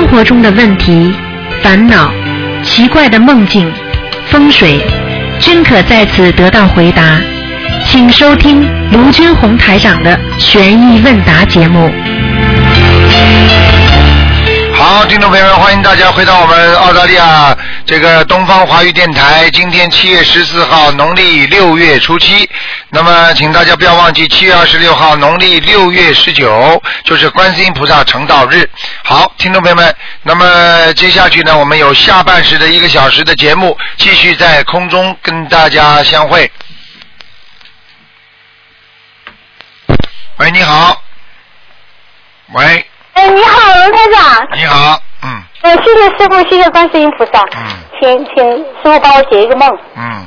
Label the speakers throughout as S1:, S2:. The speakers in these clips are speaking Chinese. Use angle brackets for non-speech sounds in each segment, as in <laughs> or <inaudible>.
S1: 生活中的问题、烦恼、奇怪的梦境、风水，均可在此得到回答。请收听卢军红台长的悬疑问答节目。
S2: 好，听众朋友们，欢迎大家回到我们澳大利亚这个东方华语电台。今天七月十四号，农历六月初七。那么，请大家不要忘记，七月二十六号，农历六月十九，就是观世音菩萨成道日。好，听众朋友们，那么接下去呢，我们有下半时的一个小时的节目，继续在空中跟大家相会。喂，你好。喂，
S3: 哎，你好，龙台长。
S2: 你好，嗯
S3: 哎，谢谢师傅，谢谢观世音菩萨。
S2: 嗯
S3: 请请师傅帮我解一个梦。
S2: 嗯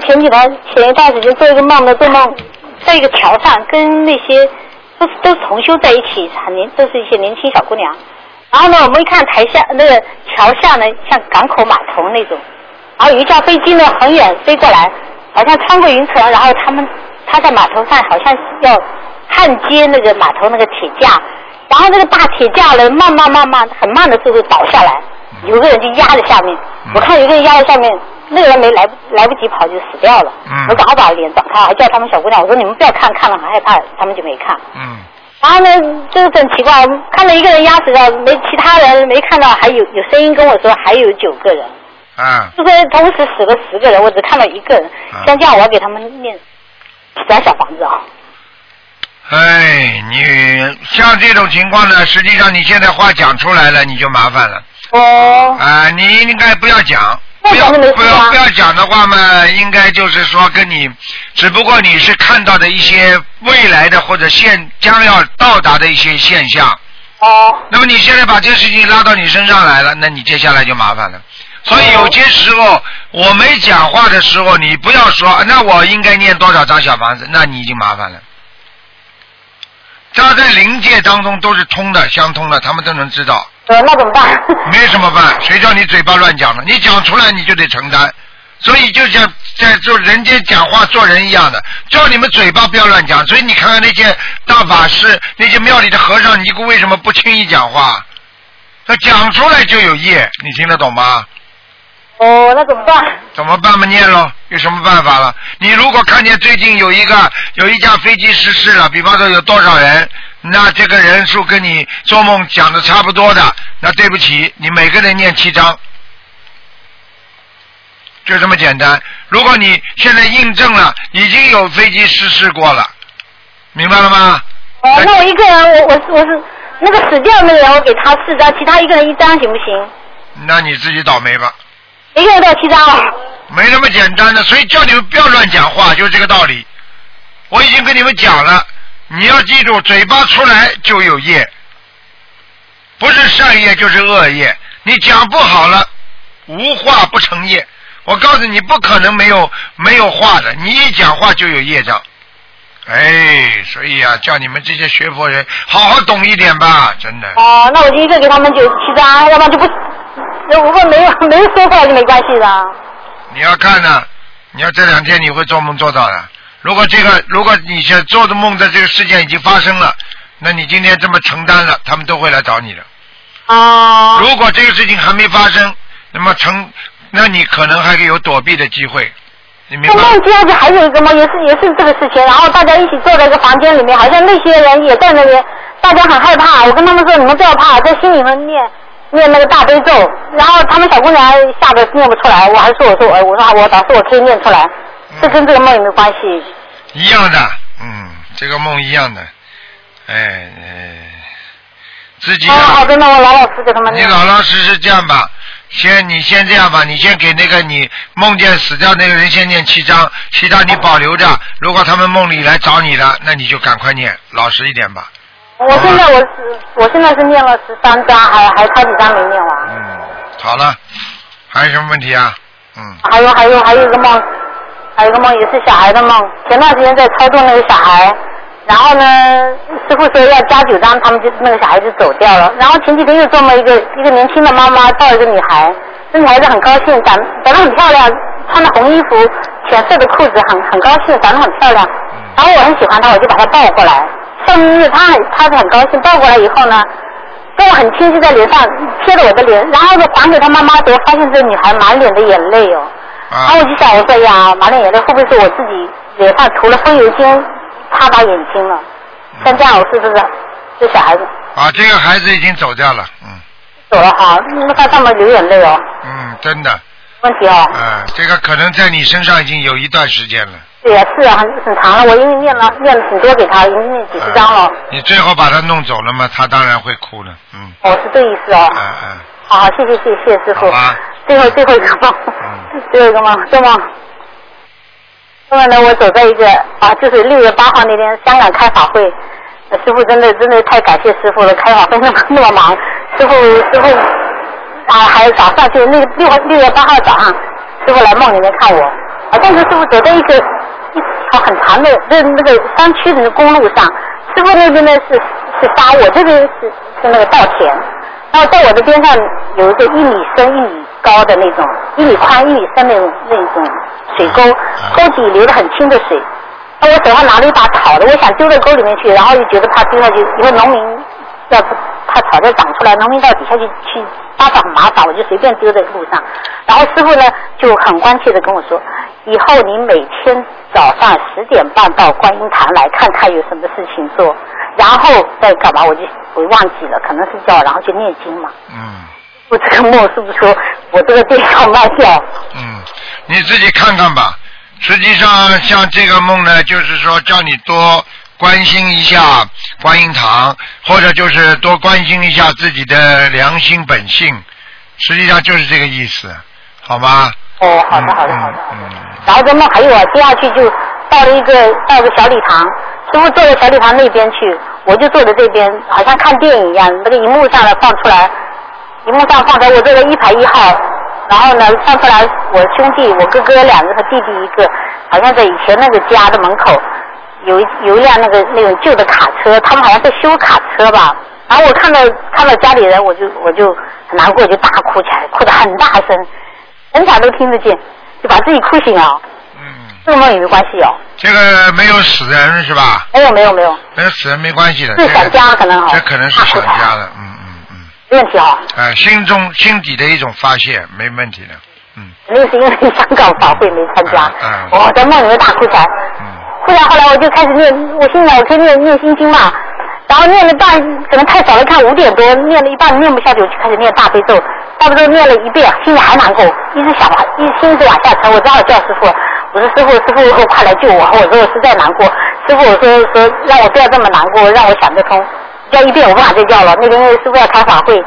S3: 前几天前一段时间做一个梦呢，做梦在一个桥上跟那些都是都是同修在一起，很年都是一些年轻小姑娘。然后呢，我们一看台下那个桥下呢，像港口码头那种，然后一架飞机呢很远飞过来，好像穿过云层，然后他们他在码头上好像要焊接那个码头那个铁架，然后那个大铁架呢慢慢慢慢很慢的速度倒下来，有个人就压在下面，我看有个人压在下面，那个人没来不来不及跑就死掉了，
S2: 嗯
S3: 我赶快把脸转开，还叫他们小姑娘，我说你们不要看，看了很害怕，他们就没看。
S2: 嗯
S3: 然后呢，就是很奇怪，看到一个人压死掉，没其他人没看到，还有有声音跟我说还有九个人，
S2: 啊，
S3: 就是同时死了十个人，我只看到一个人
S2: 啊。
S3: 像这样，我要给他们念几张小房子啊？
S2: 哎，你像这种情况呢，实际上你现在话讲出来了，你就麻烦了
S3: 哦，
S2: 啊！你应该不要讲，
S3: 那
S2: 不要不要不要讲的话嘛，应该就是说跟你，只不过你是看到的一些未来的或者现将要到达的一些现象。
S3: 哦，
S2: 那么你现在把这个事情拉到你身上来了，那你接下来就麻烦了。所以有些时候我没讲话的时候，你不要说，啊那我应该念多少张小房子，那你已经麻烦了。他在灵界当中都是通的、相通的，他们都能知道，
S3: 呃，那怎么办？<laughs>
S2: 没什么办，谁叫你嘴巴乱讲了？你讲出来你就得承担。所以就像在做人间讲话做人一样的，叫你们嘴巴不要乱讲。所以你看看那些大法师、那些庙里的和尚尼姑为什么不轻易讲话？他讲出来就有业，你听得懂吗？
S3: 哦，那怎么办？
S2: 怎么办嘛？念喽，有什么办法了？你如果看见最近有一个有一架飞机失事了，比方说有多少人，那这个人数跟你做梦讲的差不多的，那对不起，你每个人念七张，就这么简单。如果你现在印证了，已经有飞机失事过了，明白了吗？
S3: 哦，那我一个人，我我是我是那个死掉的那个人，我给他四张，其他一个人一张行不行？
S2: 那你自己倒霉吧，
S3: 一个人都要七张啊？
S2: 没那么简单的，所以叫你们不要乱讲话，就是这个道理。我已经跟你们讲了，你要记住，嘴巴出来就有业，不是善业就是恶业。你讲不好了，无话不成业。我告诉你，不可能没有没有话的，你一讲话就有业障。哎，所以啊，叫你们这些学佛人好好懂一点吧，真的。
S3: 哦，那我就一个给他们九七张，要不然就不，如果没有 <laughs> 没有说过来就没关系的。
S2: 你要看呢，你要这两天你会做梦做到的。如果这个，如果你现在做的梦的这个事件已经发生了，那你今天这么承担了，他们都会来找你的。
S3: 哦。
S2: 如果这个事情还没发生，那么成，那你可能还有躲避的机会，你明
S3: 那
S2: 白吗？
S3: 梦接下去还有一个梦，也是也是这个事情，然后大家一起坐在一个房间里面，好像那些人也在那边，大家很害怕。我跟他们说，你们不要怕，在心里面念念那个大悲咒，然后他们小姑娘吓得念不出来，我还说我说我我说我老师我可以念出来，这跟这个梦有没有关系？
S2: 一样的，嗯，这个梦一样的，哎哎，自己
S3: 哦，
S2: 啊
S3: 好的，那我老老实实给他们
S2: 你。老老实实这样吧，先你先这样吧，你先给那个你梦见死掉那个人先念七章，其他你保留着。如果他们梦里来找你了，那你就赶快念，老实一点吧。
S3: 我现在我是我现在是念了十三章，还还差几章没念完。
S2: 嗯，好了，还有什么问题啊？嗯，
S3: 还有还有还有一个梦，还有一个梦也是小孩的梦。前段时间在操作那个小孩，然后呢，师傅说要加九张，他们就那个小孩就走掉了。然后前几天又做梦一个一个年轻的妈妈抱一个女孩，这女孩子很高兴，长长得很漂亮，穿的红衣服，浅色的裤子，很很高兴，长得很漂亮。然后我很喜欢她，我就把她抱过来。上面因为她很她是很高兴，抱过来以后呢，跟我很亲，就在脸上贴着我的脸，然后呢还给他妈妈的时候，发现这女孩满脸的眼泪哦。然后
S2: 啊
S3: 我就想，我说哎呀，满脸眼泪会不会是我自己脸上涂了风油精，擦把眼睛了？像这样，我是不是这小孩子
S2: 啊，这个孩子已经走掉了，嗯
S3: 走了哈？那他上面流眼泪哦，
S2: 嗯，真的，
S3: 问题哦。
S2: 啊，这个可能在你身上已经有一段时间了。
S3: 对呀，是啊，很很长了，我因为念了念了挺多给他，已经念几十张了。
S2: 啊你最后把他弄走了嘛，他当然会哭了，嗯，
S3: 哦，是这意思哦。
S2: 嗯嗯，
S3: 好好，谢谢谢谢师傅
S2: 好吧。
S3: 最后最后一个梦，
S2: 嗯。
S3: 最后一个梦，做梦。后来呢，我走在一个啊，就是六月八号那天香港开法会，呃师傅真的真的太感谢师傅了，开法会那么那么忙，师傅师傅啊，还有早上就那个六六月八号早上，师傅来梦里面看我，啊，但是师傅走在一个一条很长的那那个山区的公路上，师傅那边呢是是沙，我这边是是那个稻田。然后在我的边上有一个一米深、一米高的那种，一米宽、一米深那种那种水沟，沟底流的很清的水。那我手上拿了一把草的，我想丢到沟里面去，然后又觉得怕丢下去，因为农民要是怕草再长出来，农民到底下去去搭草很麻烦，我就随便丢在路上。然后师傅呢就很关切的跟我说，以后你每天早上十点半到观音堂来看看有什么事情做，然后再干嘛？我就我忘记了，可能是叫然后就念经嘛。
S2: 嗯
S3: 我这个梦是不是说我这个店要卖掉？
S2: 嗯，你自己看看吧。实际上，像这个梦呢，就是说叫你多关心一下观音堂，或者就是多关心一下自己的良心本性，实际上就是这个意思，好吗？
S3: 哦，好的好的
S2: 嗯
S3: 好的。
S2: 嗯
S3: 然后这梦还有啊，接下去就到了一个到个小礼堂，师傅坐在小礼堂那边去，我就坐在这边，好像看电影一样，那个荧幕上呢放出来，荧幕上放着我这个一排一号，然后呢放出来我兄弟我哥哥两个和弟弟一个，好像在以前那个家的门口有一有一辆那个那种旧的卡车，他们好像在修卡车吧。然后我看到看到家里人，我就我就很难过，就大哭起来，哭得很大声，人家都听得见，就把自己哭醒了。
S2: 嗯，
S3: 这个梦也没有关系哦？
S2: 这个没有死人是吧？
S3: 没有没有没有，
S2: 没有死人没关系的。
S3: 是
S2: 这个
S3: 想家可能哦
S2: 这可能是想家的，嗯
S3: 问题哦。
S2: 呃，心中心底的一种发泄，没问题的。嗯。
S3: 那是因为香港法会没参加。
S2: 嗯嗯，
S3: 我在梦里面大哭起来。
S2: 嗯。
S3: 后来后来我就开始念，我心里我可以念念心经嘛，然后念了半，可能太早了，看五点多，念了一半念不下去，我就开始念大悲咒，大悲咒念了一遍，心里还难过，一直想往，一心一直往下沉，我只好叫师傅，我说师傅师傅快来救我，我说我实在难过，师傅我说说让我不要这么难过，让我想得通，叫一遍我不敢再叫了，那天因为师傅要开法会，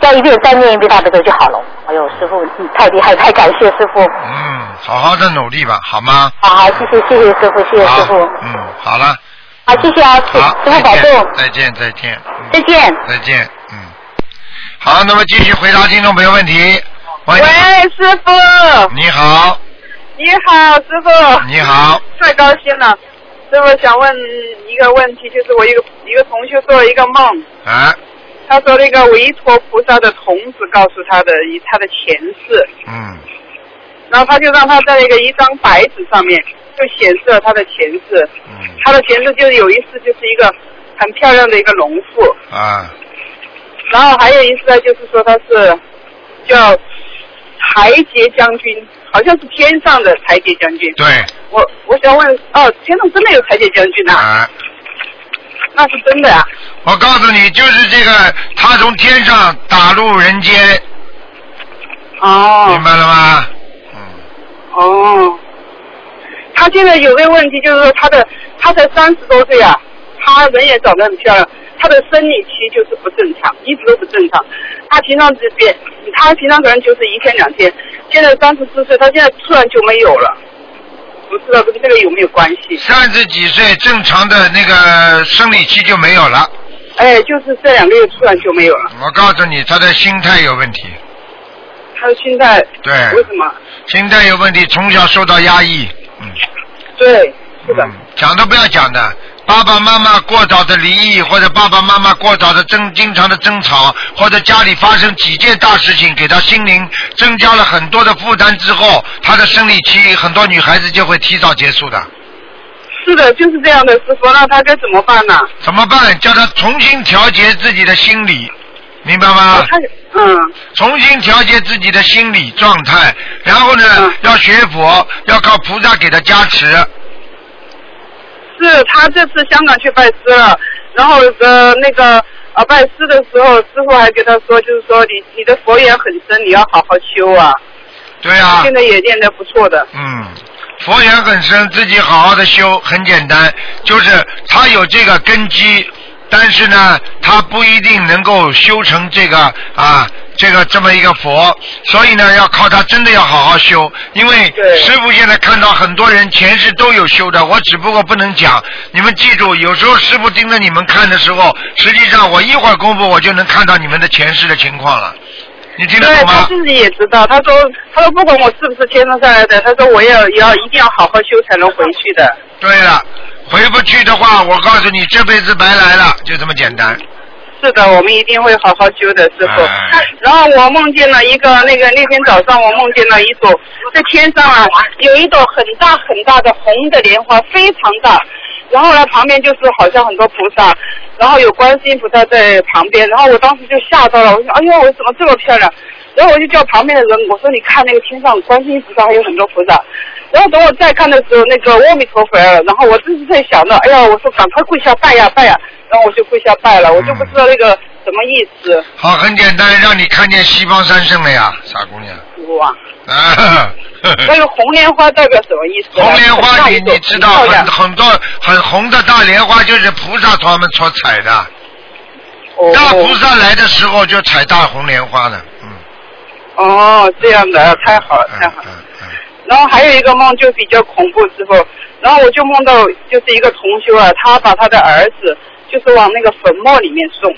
S3: 教一遍再念一遍大悲咒就好了。哎呦，师傅你太厉害，太感谢师傅。
S2: 嗯，好好的努力吧，好吗？
S3: 好好，谢谢谢谢师傅，谢谢师傅。
S2: 嗯，好了，
S3: 好，谢谢啊，师
S2: 好，
S3: 师傅保重，，
S2: 再见，再见，嗯
S3: 再见。
S2: 再见，嗯。好，那么继续回答听众朋友问题。喂，
S4: 喂，师傅，
S2: 你好，
S4: 你好，师傅，
S2: 你好，
S4: 太高兴了。师傅想问一个问题，就是我一个一个同学做了一个梦，
S2: 啊，
S4: 他说那个韦陀菩萨的童子告诉他的以他的前世，
S2: 嗯。
S4: 然后他就让他在那个一张白纸上面就显示了他的前世，
S2: 嗯。
S4: 他的前世就是有一次就是一个很漂亮的一个农妇，
S2: 啊，
S4: 然后还有一次呢，就是说他是叫台阶将军，好像是天上的裁决将军。
S2: 对，
S4: 我我想问，哦，天上真的有裁决将军呐、
S2: 啊，
S4: 那是真的呀、
S2: 我告诉你，就是这个，他从天上打入人间，
S4: 哦。
S2: 明白了吗？嗯，
S4: 哦，他现在有个问题，就是说他的他才三十多岁啊，他人也长得很漂亮，他的生理期就是不正常，一直都不正常。他平常这边，他平常可能就是一天两天，现在三十四岁，他现在突然就没有了，不知道跟这个有没有关系？
S2: 三十几岁正常的那个生理期就没有了。
S4: 哎，就是这两个月突然就没有了，
S2: 我告诉你，他的心态有问题，
S4: 他的心态
S2: 对
S4: 为什么？
S2: 心态有问题，从小受到压抑。嗯，
S4: 对，是的。
S2: 嗯讲都不要讲的。爸爸妈妈过早的离异，或者爸爸妈妈过早的争，经常的争吵，或者家里发生几件大事情，给他心灵增加了很多的负担之后，他的生理期，很多女孩子就会提早结束的。
S4: 是的，就是这样的，师傅，那他该怎么办呢？
S2: 怎么办？叫他重新调节自己的心理，明白吗？
S4: 他嗯
S2: 重新调节自己的心理状态，然后呢，
S4: 嗯
S2: 要学佛，要靠菩萨给他加持。
S4: 是他这次香港去拜师了，然后呃那个呃拜师的时候，师傅还跟他说，就是说你你的佛缘很深，你要好好修啊。
S2: 对啊，
S4: 现在也练得不错的。
S2: 嗯，佛缘很深，自己好好的修，很简单，就是他有这个根基，但是呢，他不一定能够修成这个啊，这个这么一个佛，所以呢，要靠他真的要好好修，因为师傅现在看到很多人前世都有修的，我只不过不能讲，你们记住，有时候师傅盯着你们看的时候，实际上我一会儿功夫我就能看到你们的前世的情况了，你听得懂吗？
S4: 他自己也知道，他说他说不管我是不是天上下来的，他说我也要也要一定要好好修才能回去的。
S2: 对了，回不去的话，我告诉你，这辈子白来了，就这么简单。
S4: 是的，我们一定会好好修的，师傅。
S2: 哎
S4: 然后我梦见了一个那个那天早上我梦见了一朵在天上啊有一朵很大很大的红的莲花，非常大。然后呢，旁边就是好像很多菩萨，然后有观世音菩萨在旁边，然后我当时就吓到了，我说哎呦，我怎么这么漂亮？然后我就叫旁边的人，我说你看那个天上观世音菩萨还有很多菩萨。然后等我再看的时候，那个阿弥陀佛来了，然后我这是在想到，哎呀，我说赶快跪下拜呀拜呀，然后我就跪下拜了，我就不知道那个什么意思。
S2: 好，很简单，让你看见西方三圣了呀，傻姑娘。
S4: 哇，
S2: 啊，<laughs>
S4: 那个红莲花代表什么意思？
S2: 红莲花你你知道
S4: 很
S2: 很很多很红的大莲花就是菩萨他们所采的，
S4: 哦
S2: 大菩萨来的时候就采大红莲花的，嗯。
S4: 哦，这样的，太好了，太好了。
S2: 嗯嗯
S4: 然后还有一个梦就比较恐怖，师傅。然后我就梦到就是一个同修啊，他把他的儿子就是往那个坟墓里面送，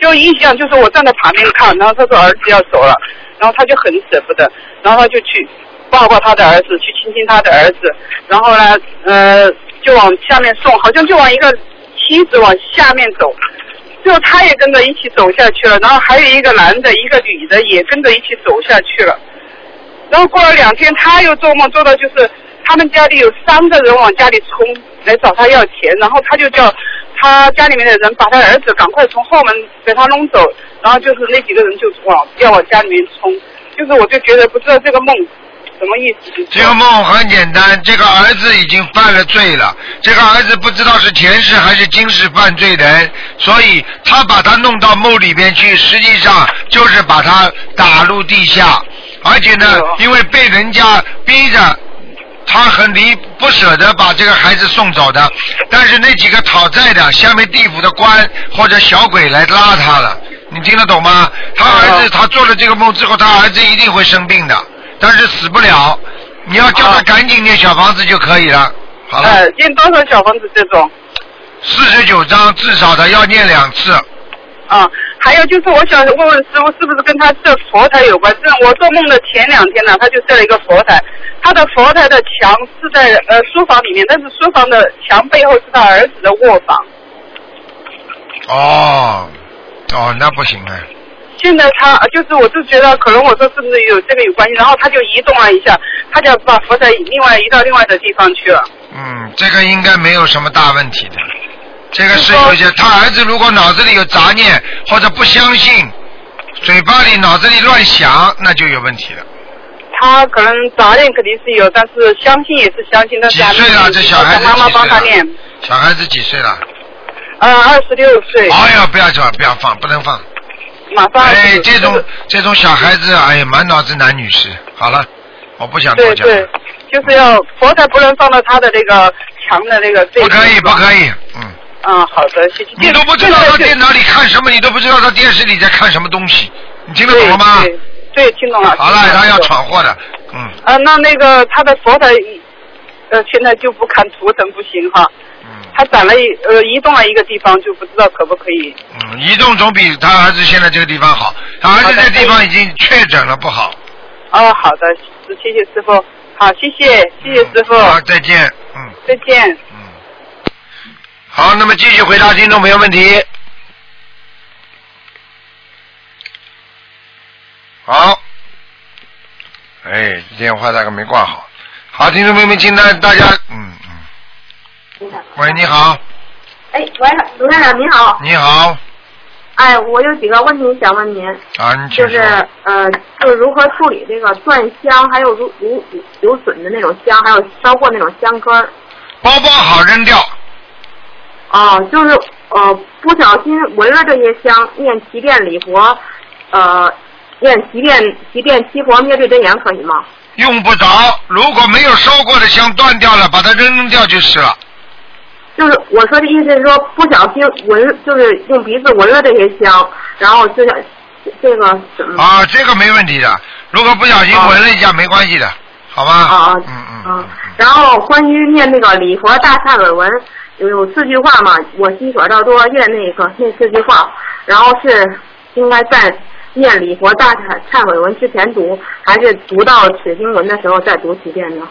S4: 就印象就是我站在旁边看，然后他说儿子要走了，然后他就很舍不得，然后他就去抱抱他的儿子，去亲亲他的儿子，然后呢，呃，就往下面送，好像就往一个梯子往下面走。最后他也跟着一起走下去了，然后还有一个男的，一个女的也跟着一起走下去了。然后过了两天，他又做梦做到就是他们家里有三个人往家里冲来找他要钱，然后他就叫他家里面的人把他儿子赶快从后门给他弄走，然后就是那几个人就往要往家里面冲，就是我就觉得不知道这个梦什么意思。
S2: 这个梦很简单，这个儿子已经犯了罪了，这个儿子不知道是前世还是今世犯罪人，所以他把他弄到墓里边去，实际上就是把他打入地下，而且呢
S4: 哦，
S2: 因为被人家逼着。他很离不舍得把这个孩子送走的，但是那几个讨债的下面地府的官或者小鬼来拉他了，你听得懂吗？他儿子
S4: 哦
S2: 他做了这个梦之后，他儿子一定会生病的，但是死不了。你要叫他
S4: 哦
S2: 赶紧念小房子就可以了。好了，
S4: 呃，念多少小房子这种？
S2: 四十九章至少的要念两次。
S4: 啊，还有就是我想问问师傅，是不是跟他设佛台有关？这我做梦的前两天呢，他就设了一个佛台，他的佛台的墙是在呃书房里面，但是书房的墙背后是他儿子的卧房。
S2: 哦，哦，那不行啊。
S4: 现在他就是，我就觉得可能我说是不是有这个有关系，然后他就移动了一下，他就把佛台另外移到另外的地方去了。
S2: 嗯，这个应该没有什么大问题的。这个是有一些，他儿子如果脑子里有杂念或者不相信，嘴巴里脑子里乱想，那就有问题了。
S4: 他可能杂念肯定是有，但是相信也是相信，但
S2: 几岁了？这小孩子
S4: 妈妈帮他念。？
S2: 小孩子几岁了？
S4: 呃，二十六岁，
S2: 哎呀，不要讲，不要放，不能放。
S4: 马上
S2: 哎，这种这种小孩子，哎呀，满脑子男女事。好了，我不想多讲。
S4: 对对，就是要佛台不能放到他的那个墙的那个这
S2: 不可以，不可。
S4: 以，
S2: 嗯。
S4: 嗯，好的，谢谢。
S2: 你都不知道他电脑里看什么，你都不知道他电视里在看什么东西，你听得懂了吗？
S4: 对听懂了。
S2: 好了，他要闯祸的，嗯
S4: 啊，那那个他的佛台，呃，现在就不看图腾不行哈。
S2: 嗯
S4: 他攒了一呃移动了一个地方，就不知道可不可以。
S2: 嗯，移动总比他儿子现在这个地方好，他儿子这地方已经确诊了不好。
S4: 哦，好的，谢谢师傅。好，谢谢谢谢师傅，
S2: 嗯好，再见，嗯
S4: 再见。
S2: 嗯。好，那么继续回答听众朋友问题。好，哎，电话大概没挂好。好，听众朋友们，现在大家，嗯嗯。喂，你好，
S5: 哎，喂，卢台长你好。
S2: 你好，
S5: 哎，我有几个问题想问您，
S2: 啊，你请
S5: 就是。呃，就是如何处理这个断香，还有如如有损的那种香，还有烧过那种香根儿。
S2: 包包好扔掉，
S5: 哦，就是呃不小心闻了这些香，念七遍礼佛，呃，念七遍七遍七佛灭罪真言可以吗？
S2: 用不着。如果没有烧过的香断掉了，把它扔扔掉就是了。
S5: 就是我说的意思是说，不小心闻，就是用鼻子闻了这些香，然后就想这个怎么？
S2: 啊，这个没问题的。如果不小心闻了一下，没关系的，好吧？
S5: 啊
S2: 嗯嗯
S5: 啊！然后关于念那个礼佛大忏悔文，有四句话嘛，我心所到多念那个那四句话，然后是应该在念礼佛大忏忏悔文之前读，还是读到此经文的时候再读几遍呢？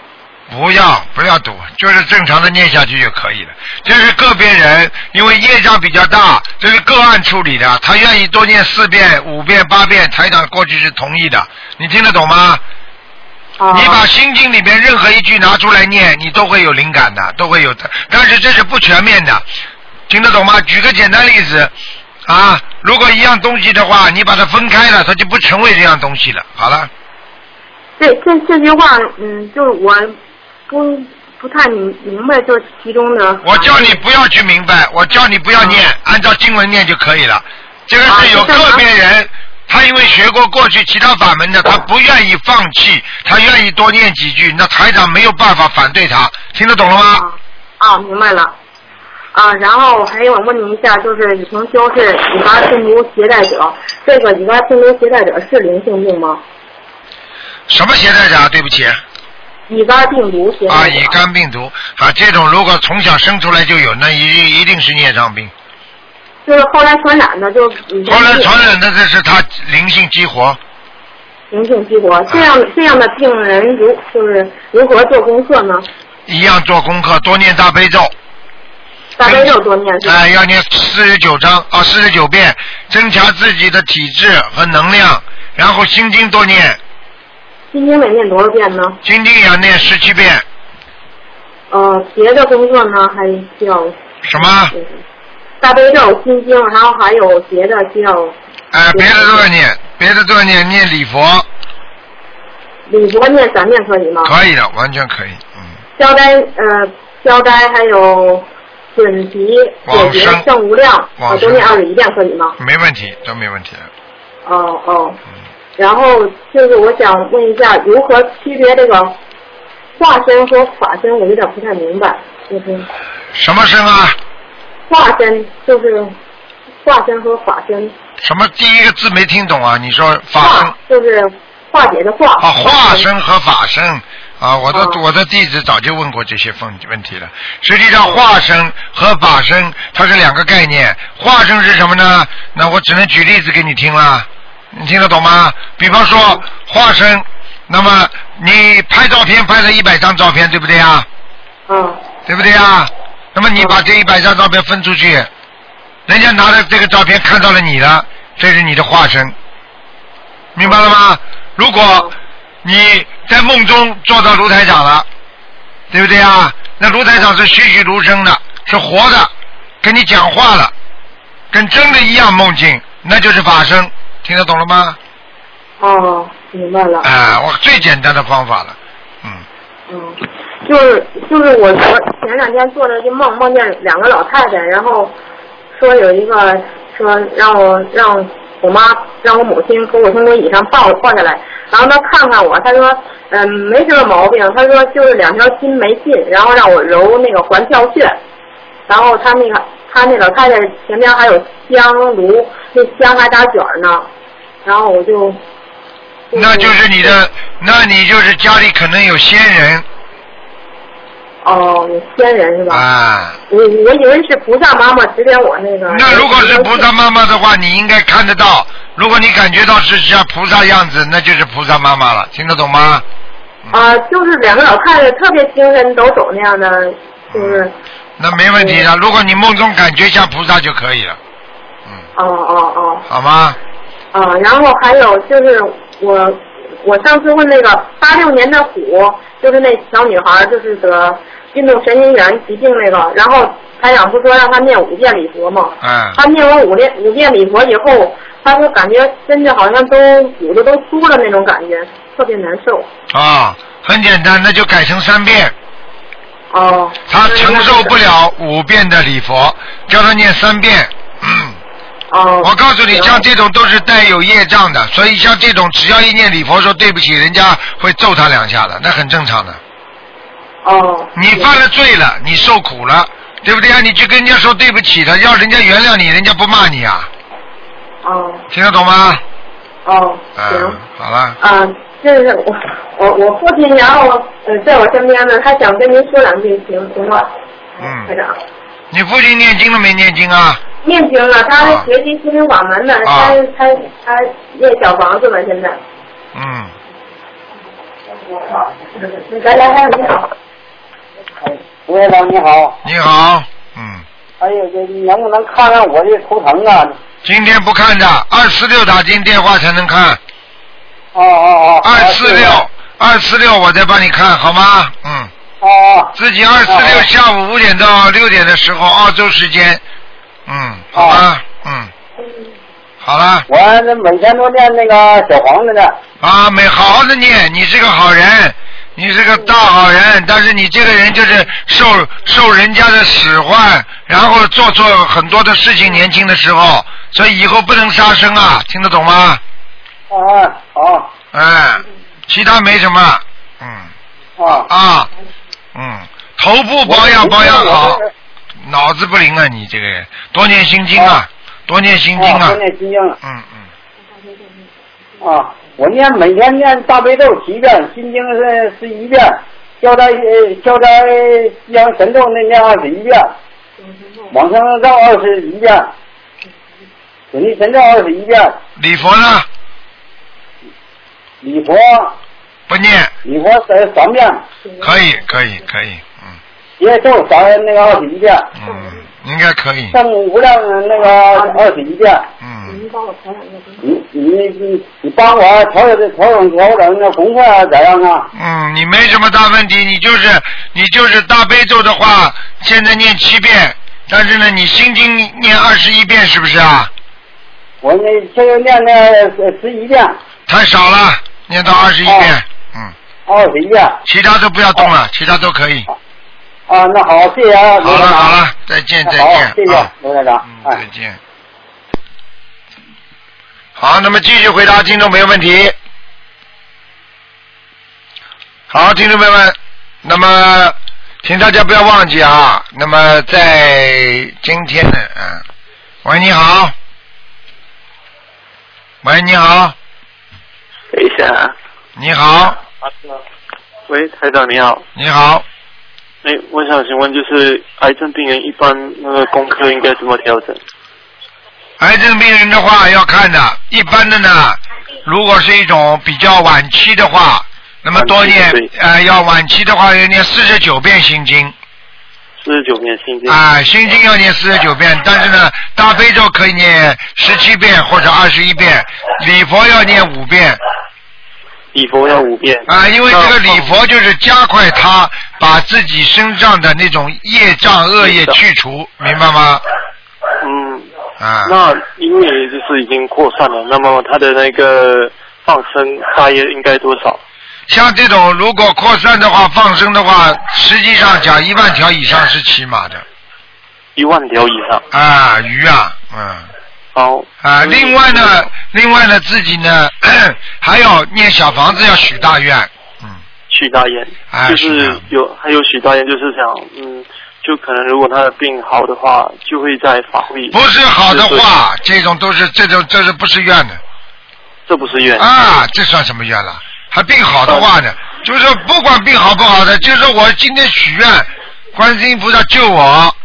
S2: 不要不要读，就是正常的念下去就可以了。这是个别人，因为业障比较大，这是个案处理的，他愿意多念四遍、五遍、八遍，台长过去是同意的。你听得懂吗？
S5: 啊
S2: 你把心经里面任何一句拿出来念，你都会有灵感的，都会有的。但是这是不全面的，听得懂吗？举个简单例子啊，如果一样东西的话，你把它分开了，它就不成为这样东西了。好了，
S5: 这这这句话，嗯，就是我不不太明明白，就是其中的。
S2: 我叫你不要去明白，我叫你不要念，按照经文念就可以了。这个是有个别人，他因为学过过去其他法门的，他不愿意放弃，他愿意多念几句，那台长没有办法反对他，听得懂了吗？
S5: 啊啊，明白了。啊，然后还有我问您一下，就是李同修是乙肝病毒携带者，这个乙肝病毒携带者是灵性病吗？
S2: 什么携带者啊？对不起
S5: 乙肝病毒携带者。
S2: 啊，乙肝病毒啊，这种如果从小生出来就有，那一一定是孽障病。
S5: 就是后来传染的，就
S2: 后来传染的这是他灵性激活，
S5: 灵性激活，这样这样的病人如就是如何做功课呢？
S2: 一样做功课，多念大悲咒。
S5: 大悲咒多念？
S2: 哎，要念四十九章啊，四十九遍，增强自己的体质和能量，然后心经多念，
S5: 心经得念多少遍呢？
S2: 心经也要念十七遍。
S5: 呃，别的工作呢还需要
S2: 什么？
S5: 大悲咒、心经，然后还有别的需要
S2: 哎，别的都要念，别的都要念，念礼佛
S5: 礼佛念三遍可以吗？
S2: 可以的，完全可以。嗯，
S5: 消灾呃消灾还有准提、
S2: 往
S5: 解决
S2: 生
S5: 圣无量，
S2: 往
S5: 啊，都念二十一遍可以吗？
S2: 没问题，都没问题的。
S5: 哦哦。
S2: 嗯
S5: 然后就是我想问一下，如何区别这个化身和法身？我有点不太明白，就是
S2: 什么身啊？
S5: 化身就是化身和法身，
S2: 什么第一个字没听懂啊？你说法身
S5: 就是化解的化。
S2: 啊，化身和法身啊，我的、
S5: 啊
S2: 我的弟子早就问过这些问问题了。实际上，化身和法身它是两个概念。化身是什么呢？那我只能举例子给你听了，你听得懂吗？比方说化身，那么你拍照片拍了一百张照片，对不对啊？
S5: 嗯
S2: 对不对啊？那么你把这一百张照片分出去，人家拿着这个照片看到了你了，这是你的化身，明白了吗？如果你在梦中做到卢台长了，对不对啊？那卢台长是栩栩如生的，是活的，跟你讲话了，跟真的一样梦境，那就是法身，听得懂了吗？
S5: 哦，明白了。
S2: 啊，我最简单的方法了，嗯，
S5: 嗯，就是就是我昨前两天做了一个梦，梦见两个老太太，然后说有一个说让我让我妈让我母亲给我从轮椅上抱抱下来，然后她看看我，她说嗯没什么毛病，她说就是两条筋没劲，然后让我揉那个环跳穴，然后她那个她那老太太前边还有香炉，那香还打卷呢，然后我就。
S2: 那就是你的，那你就是家里可能有仙人
S5: 哦，有仙人是吧？
S2: 啊。
S5: 我我以为是菩萨妈妈指点我那个。
S2: 那如果是菩萨妈妈的话，你应该看得到。如果你感觉到是像菩萨样子，那就是菩萨妈妈了，听得懂吗？
S5: 啊，就是两个老太太特别精神抖擞那样的，就是。
S2: 那没问题的。如果你梦中感觉像菩萨就可以了，嗯
S5: 哦哦哦。
S2: 好吗？
S5: 啊，然后还有就是我我上次问那个八六年的虎，就是那小女孩，就是得运动神经元疾病那个，然后台长不说让她念五遍礼佛吗？
S2: 嗯，
S5: 他念完五遍五遍礼佛以后，她说感觉身子好像都骨头都酥了那种感觉，特别难受。
S2: 啊，很简单，那就改成三遍。
S5: 哦。
S2: 她承受不了五遍的礼佛，叫她念三遍。
S5: 哦。
S2: 我告诉你，像这种都是带有业障的，所以像这种只要一念礼佛说对不起，人家会揍他两下的，那很正常的。
S5: 哦。
S2: 你犯了罪了，你受苦了，对不对啊？你去跟人家说对不起的，要人家原谅你，人家不骂你啊？
S5: 哦。
S2: 听得懂吗？
S5: 哦。
S2: 嗯，好了。
S5: 啊，就是我我我父亲，然后呃在我身边呢，他想跟您说两句，行行吗？
S2: 嗯。
S5: 台长。
S2: 你父亲念经了没念经啊？
S5: 念经了，他还学习心灵法门呢，
S2: 啊
S5: 他他他念小房子呢，现在。
S2: 嗯，
S5: 来来来，你好。
S6: 吴院长你好，
S2: 你好，嗯，
S6: 哎呦，这你能不能看看我这图腾啊？
S2: 今天不看的，二四六打进电话才能看。
S6: 哦哦哦。
S2: 二四六，二四六，我再帮你看好吗？嗯。
S6: 哦。
S2: 自己二四六下午五点到六点的时候，澳洲时间。嗯，好吧，嗯。好了。
S6: 我这每天都念那个小黄子呢。
S2: 啊，没好好的念，你是个好人，你是个大好人，但是你这个人就是受受人家的使唤，然后做错很多的事情，年轻的时候，所以以后不能杀生啊，听得懂吗？
S6: 啊好。
S2: 哎，其他没什么，嗯。
S6: 啊。
S2: 啊，嗯，头部保养保养好，脑子不灵啊，你这个人，多念心经啊，多念心经啊。
S6: 多，念心经啊。
S2: 嗯
S6: 嗯。啊，我念每天念大悲咒七遍，心经是十一遍，消灾呃消灾吉祥神咒那念二十一遍，往生咒二十一遍，准提神咒二十一遍，
S2: 礼佛呢？
S6: 礼佛。
S2: 不念，
S6: 礼佛三三遍，
S2: 可以可以可以，
S6: 结咒咱那个二十一遍，
S2: 嗯，应该可以，
S6: 圣无量那个二十一遍。
S2: 嗯，
S5: 您帮我调两个
S6: 你你你你帮我调整调整调整那功课咋样啊？
S2: 嗯，你没什么大问题，你就是你就是大悲咒的话，现在念七遍，但是呢，你心经念二十一遍，是不是啊？
S6: 我那现在念那十一遍，
S2: 太少了，念到二十一遍，嗯，
S6: 二十一遍。
S2: 其他都不要动了，其他都可以。
S6: 啊，那好，谢谢啊，
S2: 好了
S6: 刘台长。
S2: 好了，再见再
S6: 好
S2: 见，
S6: 谢谢
S2: 啊
S6: 刘台长。
S2: 嗯，再见。好，那么继续回答听众朋友问题。好，听众朋友们，那么请大家不要忘记啊，那么在今天呢，嗯，喂，你好，喂，你好，
S7: 等一下啊，
S2: 你好，
S7: 喂，台长你好。
S2: 你好，
S7: 哎，我想请问，就是癌症病人一般那个功课应该怎么调整？
S2: 癌症病人的话要看的，一般的呢，如果是一种比较晚期的话，那么多念呃，要晚期的话要念四十九遍心经。
S7: 四十九遍心经。
S2: 啊，心经要念四十九遍，但是呢，大悲咒可以念十七遍或者二十一遍，礼佛要念五遍。
S7: 礼佛要五遍。
S2: 啊，因为这个礼佛就是加快他把自己身上的那种业障恶业去除，明白吗？
S7: 嗯。
S2: 啊。
S7: 那因为就是已经扩散了，那么他的那个放生大约应该多少？
S2: 像这种如果扩散的话，放生的话，实际上讲一万条以上是起码的。
S7: 一万条以上。
S2: 啊，鱼啊，嗯。
S7: 好。
S2: 啊，另外呢，另外呢，自己呢 <coughs> 还要念小房子，要许大愿。
S7: 许大愿，
S2: 哎
S7: 就是有还有许大愿，就是想嗯，就可能如果他的病好的话，就会在法会。
S2: 不是好的话，这种都是这种这是不是愿的
S7: 这不是愿
S2: 啊？这算什么愿了？还病好的话呢？就是不管病好不好的，就是我今天许愿，观世音菩萨救我，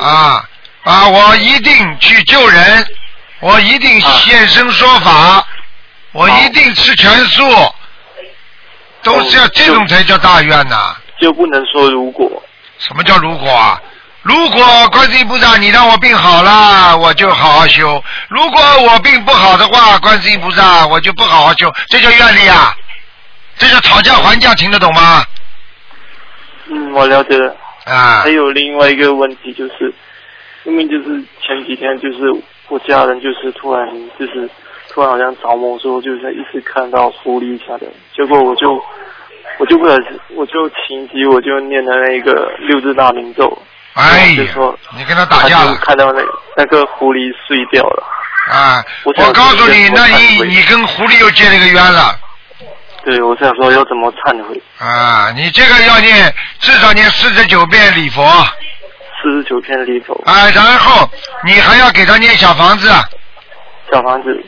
S2: 啊啊！我一定去救人，我一定现身说法，我一定吃全素，都是要这种才叫大愿呐。
S7: 就不能说如果。
S2: 什么叫如果啊？如果观世音菩萨你让我病好了，我就好好修；如果我病不好的话，观世音菩萨我就不好好修，这叫愿力啊！这叫讨价还价，听得懂吗？
S7: 嗯，我了解了。
S2: 啊
S7: 还有另外一个问题就是，因为就是前几天就是我家人就是突然就是突然好像着魔说就是一直看到狐狸下的，结果我就我就不了我就情急我就念了那个六字大明咒，
S2: 哎呀
S7: 就说，
S2: 你跟他打架了
S7: 看到那那个狐狸碎掉了。
S2: 啊！
S7: 我
S2: 我告诉你，那你你跟狐狸又结了个冤了
S7: 对，我想说要怎么忏悔？
S2: 啊！你这个要念至少念四十九遍礼佛
S7: 四十九遍礼佛，
S2: 啊，然后你还要给他念小房子。
S7: 小房子。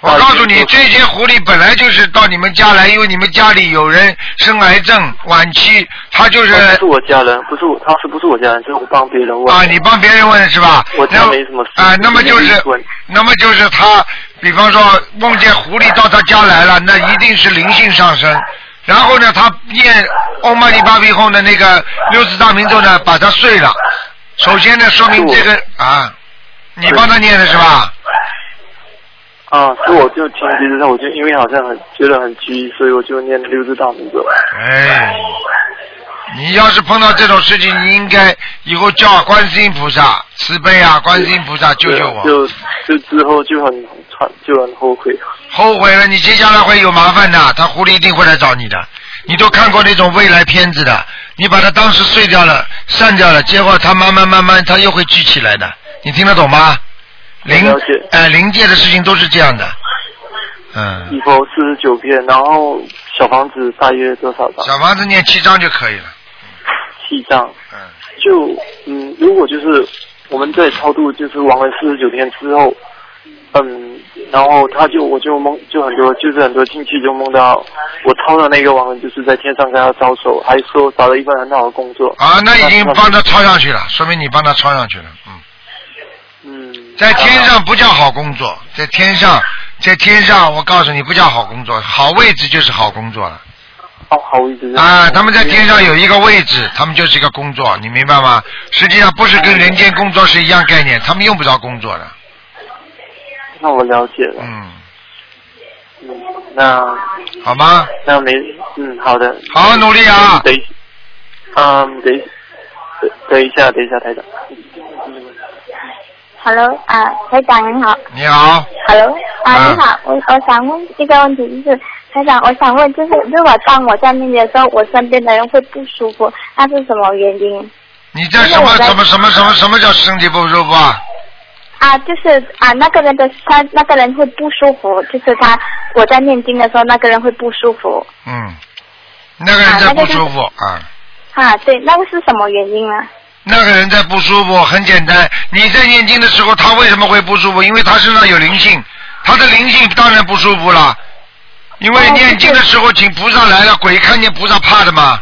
S2: 我告诉你，这些狐狸本来就是到你们家来，因为你们家里有人生癌症晚期，他就是
S7: 哦不是我家人，不是我，他是不是我家人？就是我帮别人问。
S2: 啊，你帮别人问是吧？
S7: 我家没什么事
S2: 啊，那么就是，那么就是他，比方说梦见狐狸到他家来了，那一定是灵性上升。然后呢，他念欧玛尼巴比后的那个六字大明咒呢，把它睡了。首先呢，说明这个啊，你帮他念的是吧？
S7: 啊，是我就听其实我就因为好像很觉得很急，所以我就念六字大明咒。
S2: 哎，你要是碰到这种事情，你应该以后叫观世音菩萨慈悲啊，观世音菩萨救救我。
S7: 就就之后就很传就很后悔。
S2: 后悔了，你接下来会有麻烦的，他狐狸一定会来找你的。你都看过那种未来片子的，你把它当时碎掉了、散掉了，结果它慢慢慢慢它又会聚起来的，你听得懂吗？灵
S7: 界
S2: 哎、灵界的事情都是这样的，嗯，
S7: 礼佛四十九片，然后小房子大约多少张？
S2: 小房子念七张就可以了，
S7: 七张。
S2: 嗯，
S7: 就嗯，如果就是我们在超度就是亡人四十九天之后，嗯，然后他就我就梦就很多就是很多亲戚就梦到我超的那个亡人就是在天上跟他招手，还说找了一份很好的工作。
S2: 啊，那已经帮他超上去了，说明你帮他超上去了，嗯。
S7: 嗯，
S2: 在天上不叫好工作，在天上，在天上，我告诉你不叫好工作，好位置就是好工作了。
S7: 哦，好位置。
S2: 啊，他们在天上有一个位置，他们就是一个工作，你明白吗？实际上不是跟人间工作是一样概念，他们用不着工作的。
S7: 那我了解了。
S2: 嗯，
S7: 嗯，那
S2: 好吗？
S7: 那没嗯好的。
S2: 好好努力啊
S7: 等一，嗯，等等一下，等一下，台长。
S8: Hello 啊，台长您好。
S2: 你好
S8: ，Hello 啊，
S2: 啊
S8: 你好，我我想问一个问题，就是台长，我想问，就是如果当我在念的时候，我身边的人会不舒服，那是什么原因？
S2: 你这什么什么什么什么什么叫身体不舒服啊？
S8: 啊，就是啊，那个人的他那个人会不舒服，就是他我在念经的时候，那个人会不舒服。
S2: 嗯，那个人在不舒服啊。
S8: 啊，对，那个是什么原因呢？
S2: 那个人在不舒服，很简单。你在念经的时候，他为什么会不舒服？因为他身上有灵性，他的灵性当然不舒服了。因为念经的时候，请菩萨来了，鬼看见菩萨怕的嘛。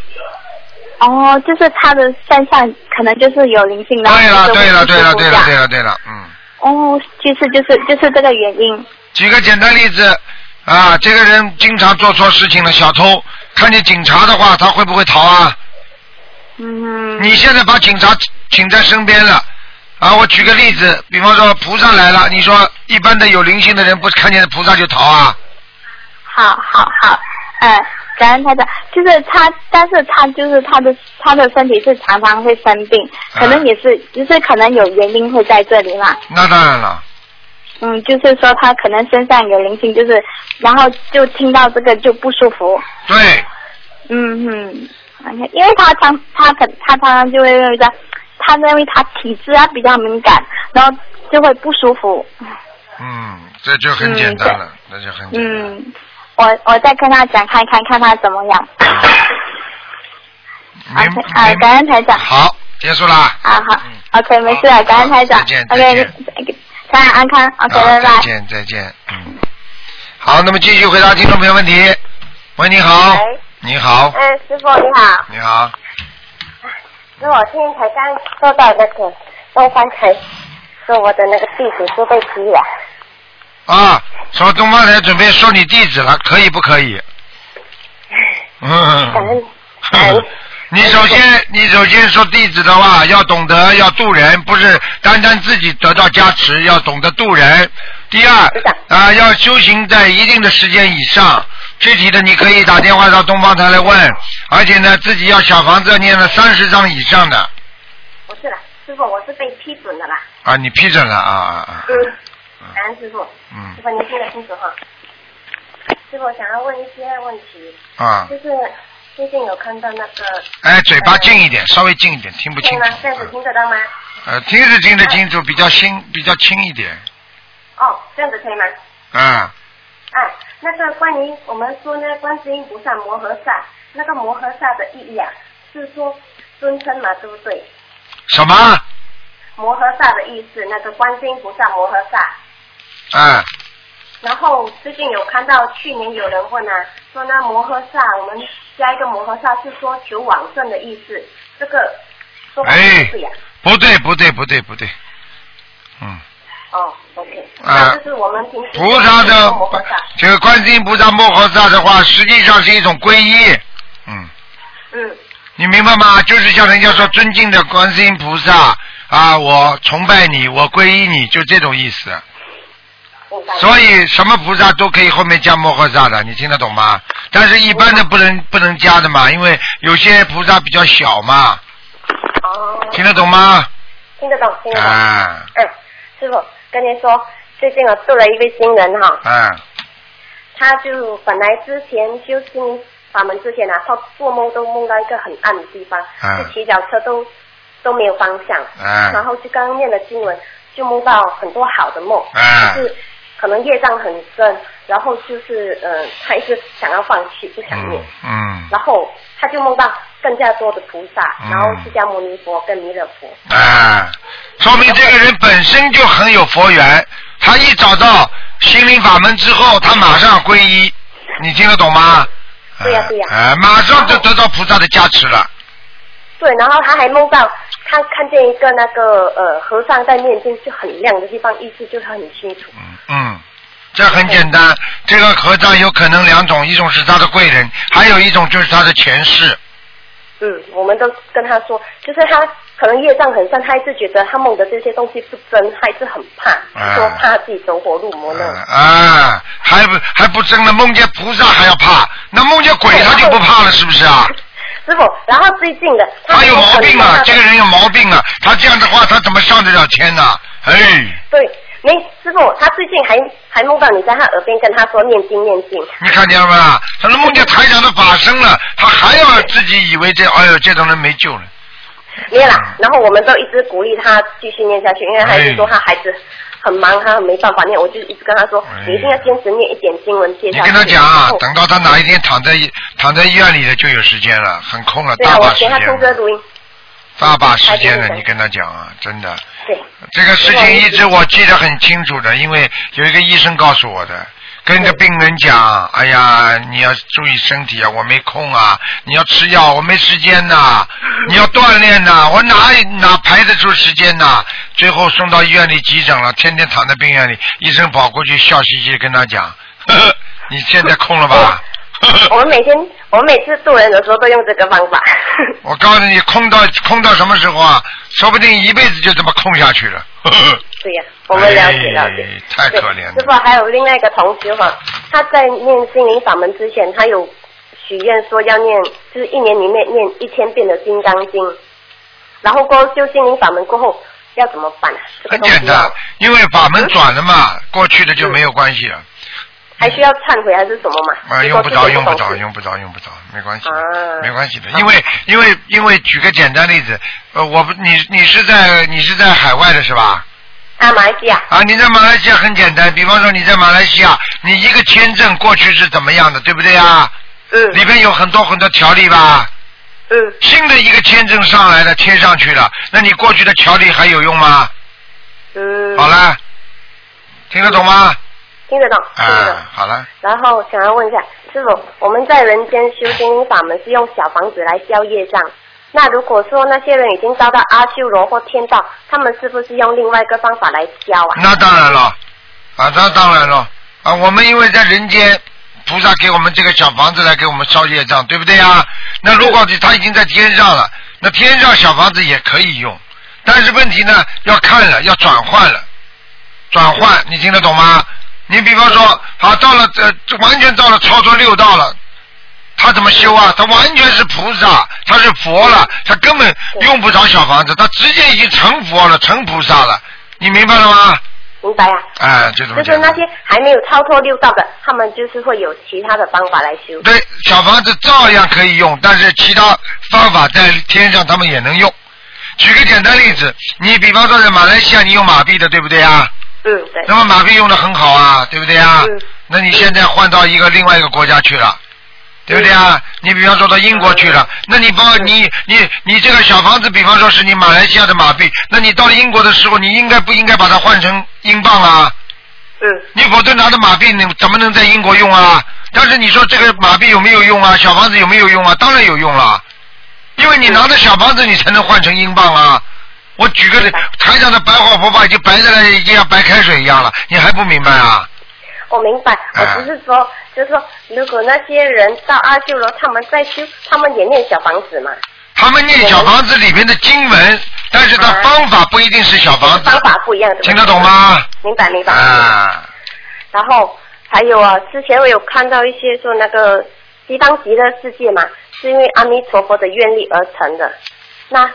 S8: 哦，就是他的身上可能就是有灵性，然后
S2: 对了，
S8: 就是
S2: 对了，对了，对了，对了，对了，嗯。
S8: 哦，其实就是就是这个原因。
S2: 举个简单例子啊，这个人经常做错事情了，小偷看见警察的话，他会不会逃啊？
S8: 嗯。
S2: 你现在把警察请在身边了啊！我举个例子，比方说菩萨来了，你说一般的有灵性的人不看见菩萨就逃啊？
S8: 好好好，嗯，感恩他的，就是他，但是他就是他的他的身体是常常会生病，可能也是，就是可能有原因会在这里嘛。
S2: 那当然了，
S8: 嗯，就是说他可能身上有灵性，就是然后就听到这个就不舒服。
S2: 对，
S8: 嗯嗯，因为他常他可他常常就会认为他他认为他体质啊比较敏感，然后就会不舒服。
S2: 嗯，这就很简单了，那就很简单。
S8: 嗯，我我再跟他讲看看看他怎么样。OK 啊，感恩台长。
S2: 好，结束啦。
S8: 啊好，OK 没事了，感恩台长。
S2: 再见
S8: OK，
S2: 再见
S8: 台长安康，OK 拜拜
S2: 再。见，再见，嗯。好，那么继续回答听众朋友问题。喂，你好。
S9: 喂
S2: 你好，
S9: 嗯，师傅你好，
S2: 你好，
S9: 是我今天才刚收到那个东方台说我的那个地址都被批了，
S2: 啊，说东方台准备收你地址了，可以不可以？嗯。
S9: 感恩 <laughs>
S2: 你首先，你首先说地址的话，要懂得要渡人，不是单单自己得到加持，要懂得渡人。第二，啊，要修行在一定的时间以上，具体的你可以打电话到东方台来问，而且呢，自己要小房子要念了三十张以上的
S9: 不是了，师傅，我是被批准的啦。
S2: 啊，你批准了啊啊啊，
S9: 嗯，感恩师傅。
S2: 嗯
S9: 师傅您听得清楚哈？师傅想要问一些问题，
S2: 啊，
S9: 就是最近有看到那个。
S2: 哎，嘴巴近一点，稍微近一点，听不清楚
S9: 吗？。这样子听得到吗？
S2: 呃，听是听得清楚，比较轻，比较轻一点。
S9: 哦，这样子可以吗？
S2: 啊，
S9: 啊，那个关于我们说呢，观世音菩萨摩诃萨，那个摩诃萨的意义啊，是说尊称嘛，对不对？
S2: 什么？
S9: 摩诃萨的意思，那个观世音菩萨摩诃萨。
S2: 嗯，
S9: 然后最近有看到，去年有人问啊，说那摩诃萨，我们加一个摩诃萨是说求往生的意思，这个说法对不对呀、
S2: 不对，不对，不对，不对。嗯，
S9: 哦，OK，
S2: 啊
S9: 那就是我们平时
S2: 菩萨的这个观世音菩萨摩诃萨的话，实际上是一种皈依。嗯，
S9: 嗯，
S2: 你明白吗？就是像人家说尊敬的观世音菩萨啊，我崇拜你，我皈依你，就这种意思。所以什么菩萨都可以后面加摩诃萨的，你听得懂吗？但是一般的不能不能加的嘛，因为有些菩萨比较小嘛，
S9: 哦，
S2: 听得懂吗？
S9: 听得懂，听得懂。
S2: 啊
S9: 嗯，师傅跟您说，最近我做了一位新人哈，
S2: 嗯
S9: 他就本来之前修心法门之前啊，他做梦都梦到一个很暗的地方，
S2: 啊。
S9: 就骑脚车都都没有方向，
S2: 啊。
S9: 然后就刚刚念了经文，就梦到很多好的梦，
S2: 啊。
S9: 就是可能业障很深，然后就是呃，他一直想要放弃，不想念，
S2: 嗯。
S9: 然后他就梦到更加多的菩萨，
S2: 嗯
S9: 然后释迦牟尼佛跟弥勒佛，
S2: 啊，说明这个人本身就很有佛缘，他一找到心灵法门之后，他马上皈依，你听得懂吗？
S9: 对呀对呀
S2: 啊，马上就得到菩萨的加持了。
S9: 对，然后他还梦到他看见一个那个呃和尚在念经，就很亮的地方，意思就是很清楚。
S2: 嗯，这很简单，这个和尚有可能两种，一种是他的贵人，还有一种就是他的前世。
S9: 嗯，我们都跟他说，就是他可能业障很深，他一直觉得他梦的这些东西不真，他一直很怕，
S2: 啊
S9: 说怕自己走火入魔那种。
S2: 啊，还不还不真了，梦见菩萨还要怕，那梦见鬼他就不怕了，是不是啊？<laughs>
S9: 师傅，然后最近的
S2: 他有毛病啊，这个人有毛
S9: 病。
S2: 病啊，他这样的话，他怎么上得了天呢？哎，
S9: 对，没师傅，他最近还还梦到你在他耳边跟他说念经念经。
S2: 你看见了吧？他都梦见台长的法身了，他还要自己以为这，哎呦，这种人没救了。
S9: 没有啦，然后我们都一直鼓励他继续念下去，因为他一直说他孩子很忙，他没办法念，我就一直跟他说，你一定要坚持念一点经文接下去。
S2: 你跟他讲啊，等到他哪一天躺在躺在医院里了，就有时间了，很空了，大把时
S9: 我给他听歌录音。
S2: 大把时间了。
S9: 还给你
S2: 你跟他讲啊，真的，
S9: 对，
S2: 这个事情一直我记得很清楚的，因为有一个医生告诉我的。跟着病人讲，哎呀，你要注意身体啊，我没空啊，你要吃药，我没时间呐、<laughs> 你要锻炼呐、我哪哪排得出时间呐、最后送到医院里急诊了，天天躺在病院里，医生跑过去笑嘻嘻跟他讲，呵 <laughs> 呵你现在空了吧？<laughs>
S9: 我们每天，我们每次做人的时候都用这个方法。<laughs>
S2: 我告诉你，空到空到什么时候啊？说不定一辈子就这么空下去了。呵 <laughs> 呵
S9: 对呀、我们了解了解。
S2: 哎太可怜了
S9: 对师傅还有另外一个同学哈，他在念心灵法门之前，他有许愿说要念，就是一年里面念一千遍的金刚经，然后过后修心灵法门过后要怎么办
S2: 很简单，因为法门转了嘛，过去的就没有关系了。
S9: 还需要忏悔还是什么嘛？
S2: 啊，用不着，用不着，用不着，用不着，没关系，
S9: 啊
S2: 没关系的。因为，因为，因为，举个简单例子，呃，我不，你，你是在，你是在海外的是吧？
S9: 啊，马来西亚。
S2: 啊，你在马来西亚很简单，比方说你在马来西亚，你一个签证过去是怎么样的，对不对啊？
S9: 嗯。
S2: 里边有很多很多条例吧？
S9: 嗯。
S2: 新的一个签证上来了，贴上去了，那你过去的条例还有用吗？
S9: 嗯。
S2: 好了，听得懂吗？
S9: 听得懂，听得懂。
S2: 啊，好了。
S9: 然后想要问一下师傅，我们在人间修心灵法门是用小房子来消业障，那如果说那些人已经遭到阿修罗或天道，他们是不是用另外一个方法来消啊？
S2: 那当然了，啊，那当然了，啊，我们因为在人间，菩萨给我们这个小房子来给我们烧业障，对不对啊？那如果他已经在天上了，那天上小房子也可以用，但是问题呢，要看了，要转换了，转换，你听得懂吗？你比方说，好到了这、这完全到了超脱六道了，他怎么修啊？他完全是菩萨，他是佛了，他根本用不着小房子，他直接已经成佛了，成菩萨了，你明白了吗？
S9: 明白呀、
S2: 哎，就这么
S9: 就是那些还没有超脱六道的，他们就是会有其他的方法来修。
S2: 对，小房子照样可以用，但是其他方法在天上他们也能用。举个简单例子，你比方说在马来西亚你用马币的，对不对啊？
S9: 嗯，对。
S2: 那么马币用的很好啊，对不对啊？
S9: 嗯。
S2: 那你现在换到一个另外一个国家去了，对不对啊？你比方说到英国去了，那你帮你你你这个小房子，比方说是你马来西亚的马币，那你到了英国的时候，你应该不应该把它换成英镑啊？
S9: 嗯。
S2: 你否则拿着马币，你怎么能在英国用啊？但是你说这个马币有没有用啊？小房子有没有用啊？当然有用了，因为你拿着小房子，你才能换成英镑啊。我举个例，台上的白话佛法已经白的了，已经像白开水一样了，你还不明白啊？
S9: 我明白，我不是说，就是说，如果那些人到阿修罗，他们在修，他们也念小房子嘛。
S2: 他们念小房子里面的经文，但是他方法不一定是小房子。
S9: 方法不一样，
S2: 听得懂吗？
S9: 明白明白。
S2: 啊。
S9: 然后还有啊，之前我有看到一些说那个西方极乐世界嘛，是因为阿弥陀佛的愿力而成的。那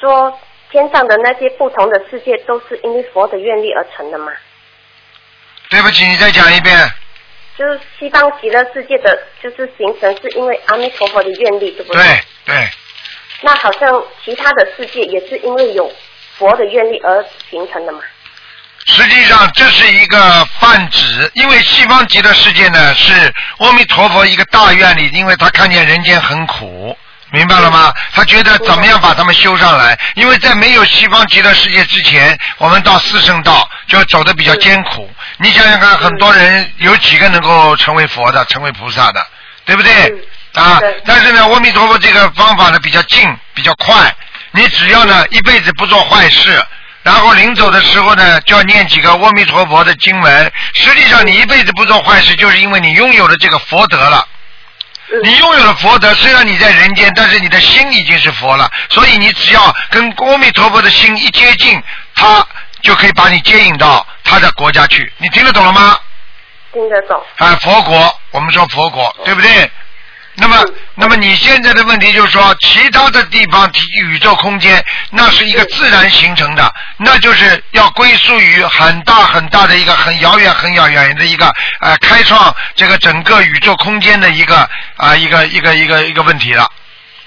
S9: 说天上的那些不同的世界，都是因为佛的愿力而成的嘛？
S2: 对不起，你再讲一遍。
S9: 就是西方极乐世界的，就是形成是因为阿弥陀佛的愿力，对不
S2: 对？对。
S9: 那好像其他的世界也是因为有佛的愿力而形成的嘛？
S2: 实际上这是一个泛指，因为西方极乐世界呢是阿弥陀佛一个大愿力，因为他看见人间很苦，明白了吗？他觉得怎么样把他们修上来？因为在没有西方极乐世界之前，我们到四圣道就走的比较艰苦。你想想看，很多人有几个能够成为佛的、成为菩萨的，对不对？啊，但是呢，阿弥陀佛这个方法呢比较近、比较快。你只要呢一辈子不做坏事，然后临走的时候呢就要念几个阿弥陀佛的经文。实际上你一辈子不做坏事，就是因为你拥有了这个佛德了。你拥有了佛德，虽然你在人间，但是你的心已经是佛了。所以你只要跟阿弥陀佛的心一接近，他就可以把你接引到他的国家去。你听得懂了吗？
S9: 听得懂。
S2: 啊，佛国，我们说佛国，对不对？那么，那么你现在的问题就是说，其他的地方宇宙空间，那是一个自然形成的，那就是要归宿于很大很大的一个很遥远很遥远的一个呃开创这个整个宇宙空间的一个啊、一个一个一个一个问题了。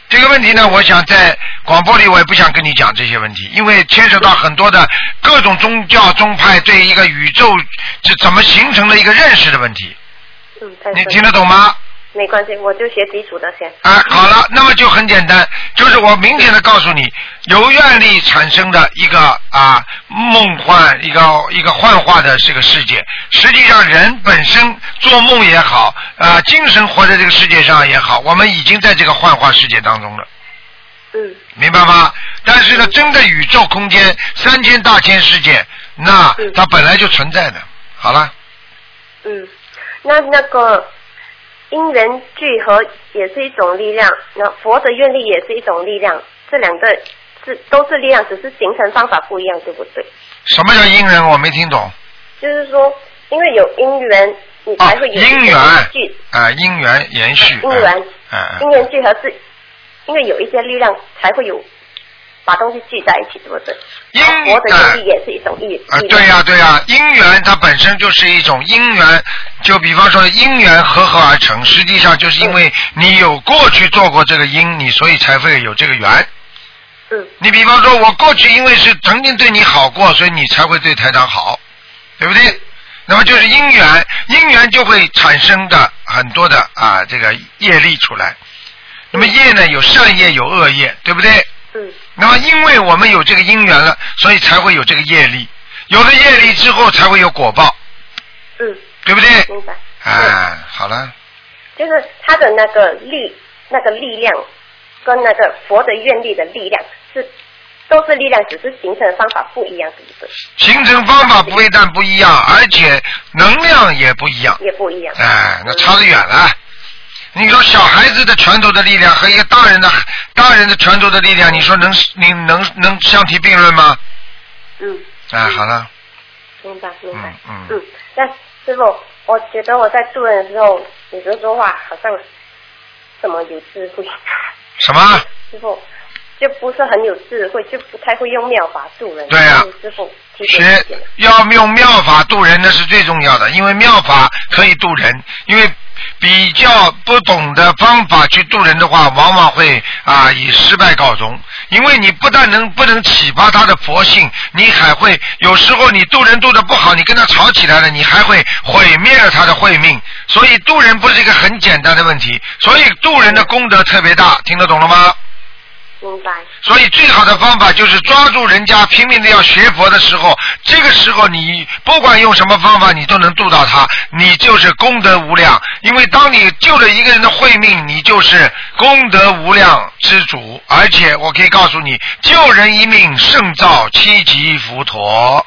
S2: 这个问题呢，我想在广播里我也不想跟你讲这些问题，因为牵扯到很多的各种宗教宗派对一个宇宙是怎么形成的一个认识的问题。你听得懂吗？
S9: 没关系，我就学基础的先。
S2: 啊，好了，那么就很简单，就是我明显的告诉你，由愿力产生的一个啊梦幻，一个一个幻化的这个世界。实际上，人本身做梦也好，啊，精神活在这个世界上也好，我们已经在这个幻化世界当中了。
S9: 嗯。
S2: 明白吗？但是呢，真的宇宙空间三千大千世界，那它本来就存在的。好了。
S9: 嗯，那那个因缘聚合也是一种力量，那佛的愿力也是一种力量，这两个是都是力量，只是形成方法不一样，对不对？
S2: 什么叫因缘？我没听懂。
S9: 就是说，因为有因缘，你才会有
S2: 因缘
S9: 聚
S2: 啊，因缘延续。
S9: 因缘，
S2: 啊
S9: 因缘聚合是因为有一些力量才会有把东西聚在一起，对不对？
S2: 因
S9: 佛的愿力也是一种力
S2: 啊，对呀、对呀、因缘它本身就是一种因缘，就比方说因缘合合而成，实际上就是因为你有过去做过这个因，你所以才会有这个缘。
S9: 嗯。
S2: 你比方说，我过去因为是曾经对你好过，所以你才会对台长好，对不对？那么就是因缘，因缘就会产生的很多的啊这个业力出来。那么业呢，有善业有恶业，对不对？因为我们有这个因缘了，所以才会有这个业力。有了业力之后，才会有果报，
S9: 嗯，
S2: 对不对？
S9: 明白。
S2: 啊，好了，
S9: 就是他的那个力，那个力量跟那个佛的愿力的力量是都是力量，只是形成的方法不一样，是不是？
S2: 形成方法不一但不一样，而且能量也不一样。
S9: 也不一样。
S2: 哎，那差得远了。你说小孩子的拳头的力量和一个大人的大人的拳头的力量，你说能你能能相提并论吗？
S9: 嗯。
S2: 哎，好了，
S9: 明白明白。
S2: 嗯嗯
S9: 嗯，那师傅，我觉得我在做人的时候，有时候说话好像怎么有智慧。
S2: 什么？
S9: 师傅，就不是很有智慧，就不太会用妙法度人。
S2: 对呀
S9: 师傅，
S2: 学要用妙法度人，那是最重要的，因为妙法可以度人。因为比较不懂的方法去度人的话，往往会啊以失败告终。因为你不但能不能启发他的佛性，你还会有时候你度人度的不好，你跟他吵起来了，你还会毁灭了他的慧命。所以度人不是一个很简单的问题，所以度人的功德特别大，听得懂了吗？
S9: 明白。
S2: 所以最好的方法就是抓住人家拼命的要学佛的时候，这个时候你不管用什么方法，你都能度到他，你就是功德无量。因为当你救了一个人的慧命，你就是功德无量之主。而且我可以告诉你，救人一命胜造七级浮陀。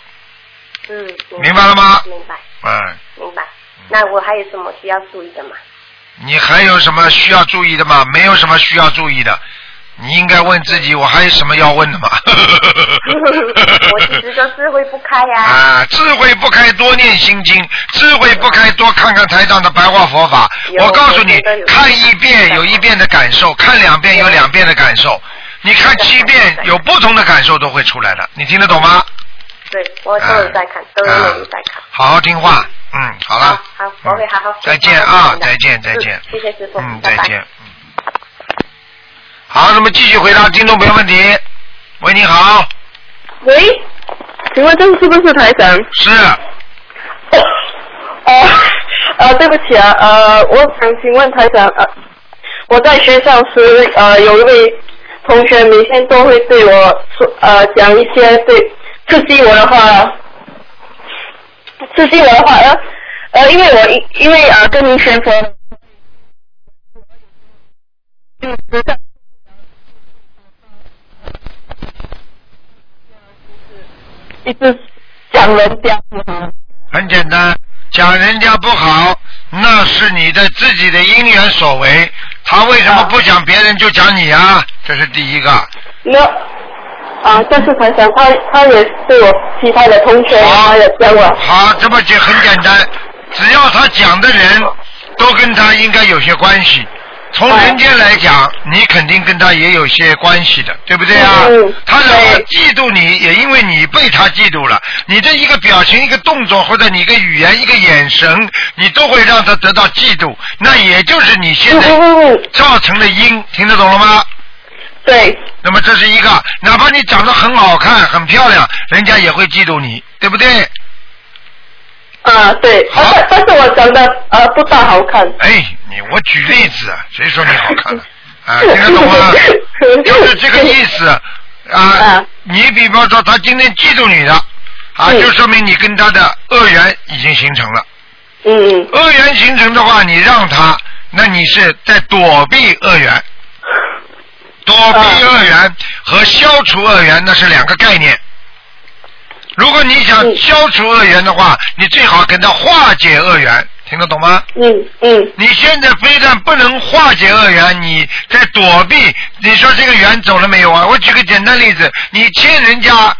S9: 嗯，
S2: 明白了吗
S9: 明白，
S2: 嗯，
S9: 明白。那我还有什么需要注意的吗？
S2: 你还有什么需要注意的吗？没有什么需要注意的。你应该问自己，我还有什么要问的吗？<laughs>
S9: 我一直说智慧不开呀、
S2: 啊，智慧不开，多念心经；智慧不开，多看看台上的白话佛法。
S9: 有
S2: 我告诉你看一遍有一遍的感受，看两遍有两遍的感受。你看七遍有不同的感受都会出来的，你听得懂吗？
S9: 对，我都有在看，都有在看。
S2: 好好听话，嗯，好了，
S9: 好，我会好好。
S2: 再见啊，再见，再见，
S9: 谢谢师傅，
S2: 嗯。再见。嗯好，那么继续回答听众朋友问题。喂，你好，
S10: 喂，请问这是不是台长？
S2: 是。
S10: 呃呃，对不起啊，呃，我想请问台长，呃，我在学校时，呃，有一位同学每天都会对我说，呃，讲一些对刺激我的话，刺激我的话，呃，呃，因为我因因为呃跟您学佛，嗯，一直讲人家不好。
S2: 很简单，讲人家不好，那是你的自己的因缘所为。他为什么不讲别人就讲你啊？这是第一个。
S10: 那啊，但是台长他他也对我其他的同学，他也讲我。
S2: 好，这么就很简单，只要他讲的人都跟他应该有些关系。从人间来讲，你肯定跟他也有些关系的，对不对啊？
S10: 嗯
S2: 他嫉妒你，也因为你被他嫉妒了。你的一个表情、一个动作，或者你一个语言、一个眼神，你都会让他得到嫉妒。那也就是你现在造成的因，听得懂了吗？
S10: 对。
S2: 那么这是一个，哪怕你长得很好看、很漂亮，人家也会嫉妒你，对不对？
S10: 啊，对，好但但是我长得呃不大好看。
S2: 哎，你我举例子，啊，谁说你好看了？<laughs> 啊，听得懂吗？<laughs> 就是这个意思啊。你比方说，他今天嫉妒你的，啊，就说明你跟他的恶缘已经形成了。
S10: 嗯。
S2: 恶缘形成的话，你让他，那你是在躲避恶缘。<laughs> 躲避恶缘和消除恶缘那是两个概念。如果你想消除恶缘的话，你最好跟他化解恶缘，听得懂吗？
S10: 嗯嗯。
S2: 你现在非但不能化解恶缘，你在躲避。你说这个缘走了没有啊？我举个简单例子，你欠人家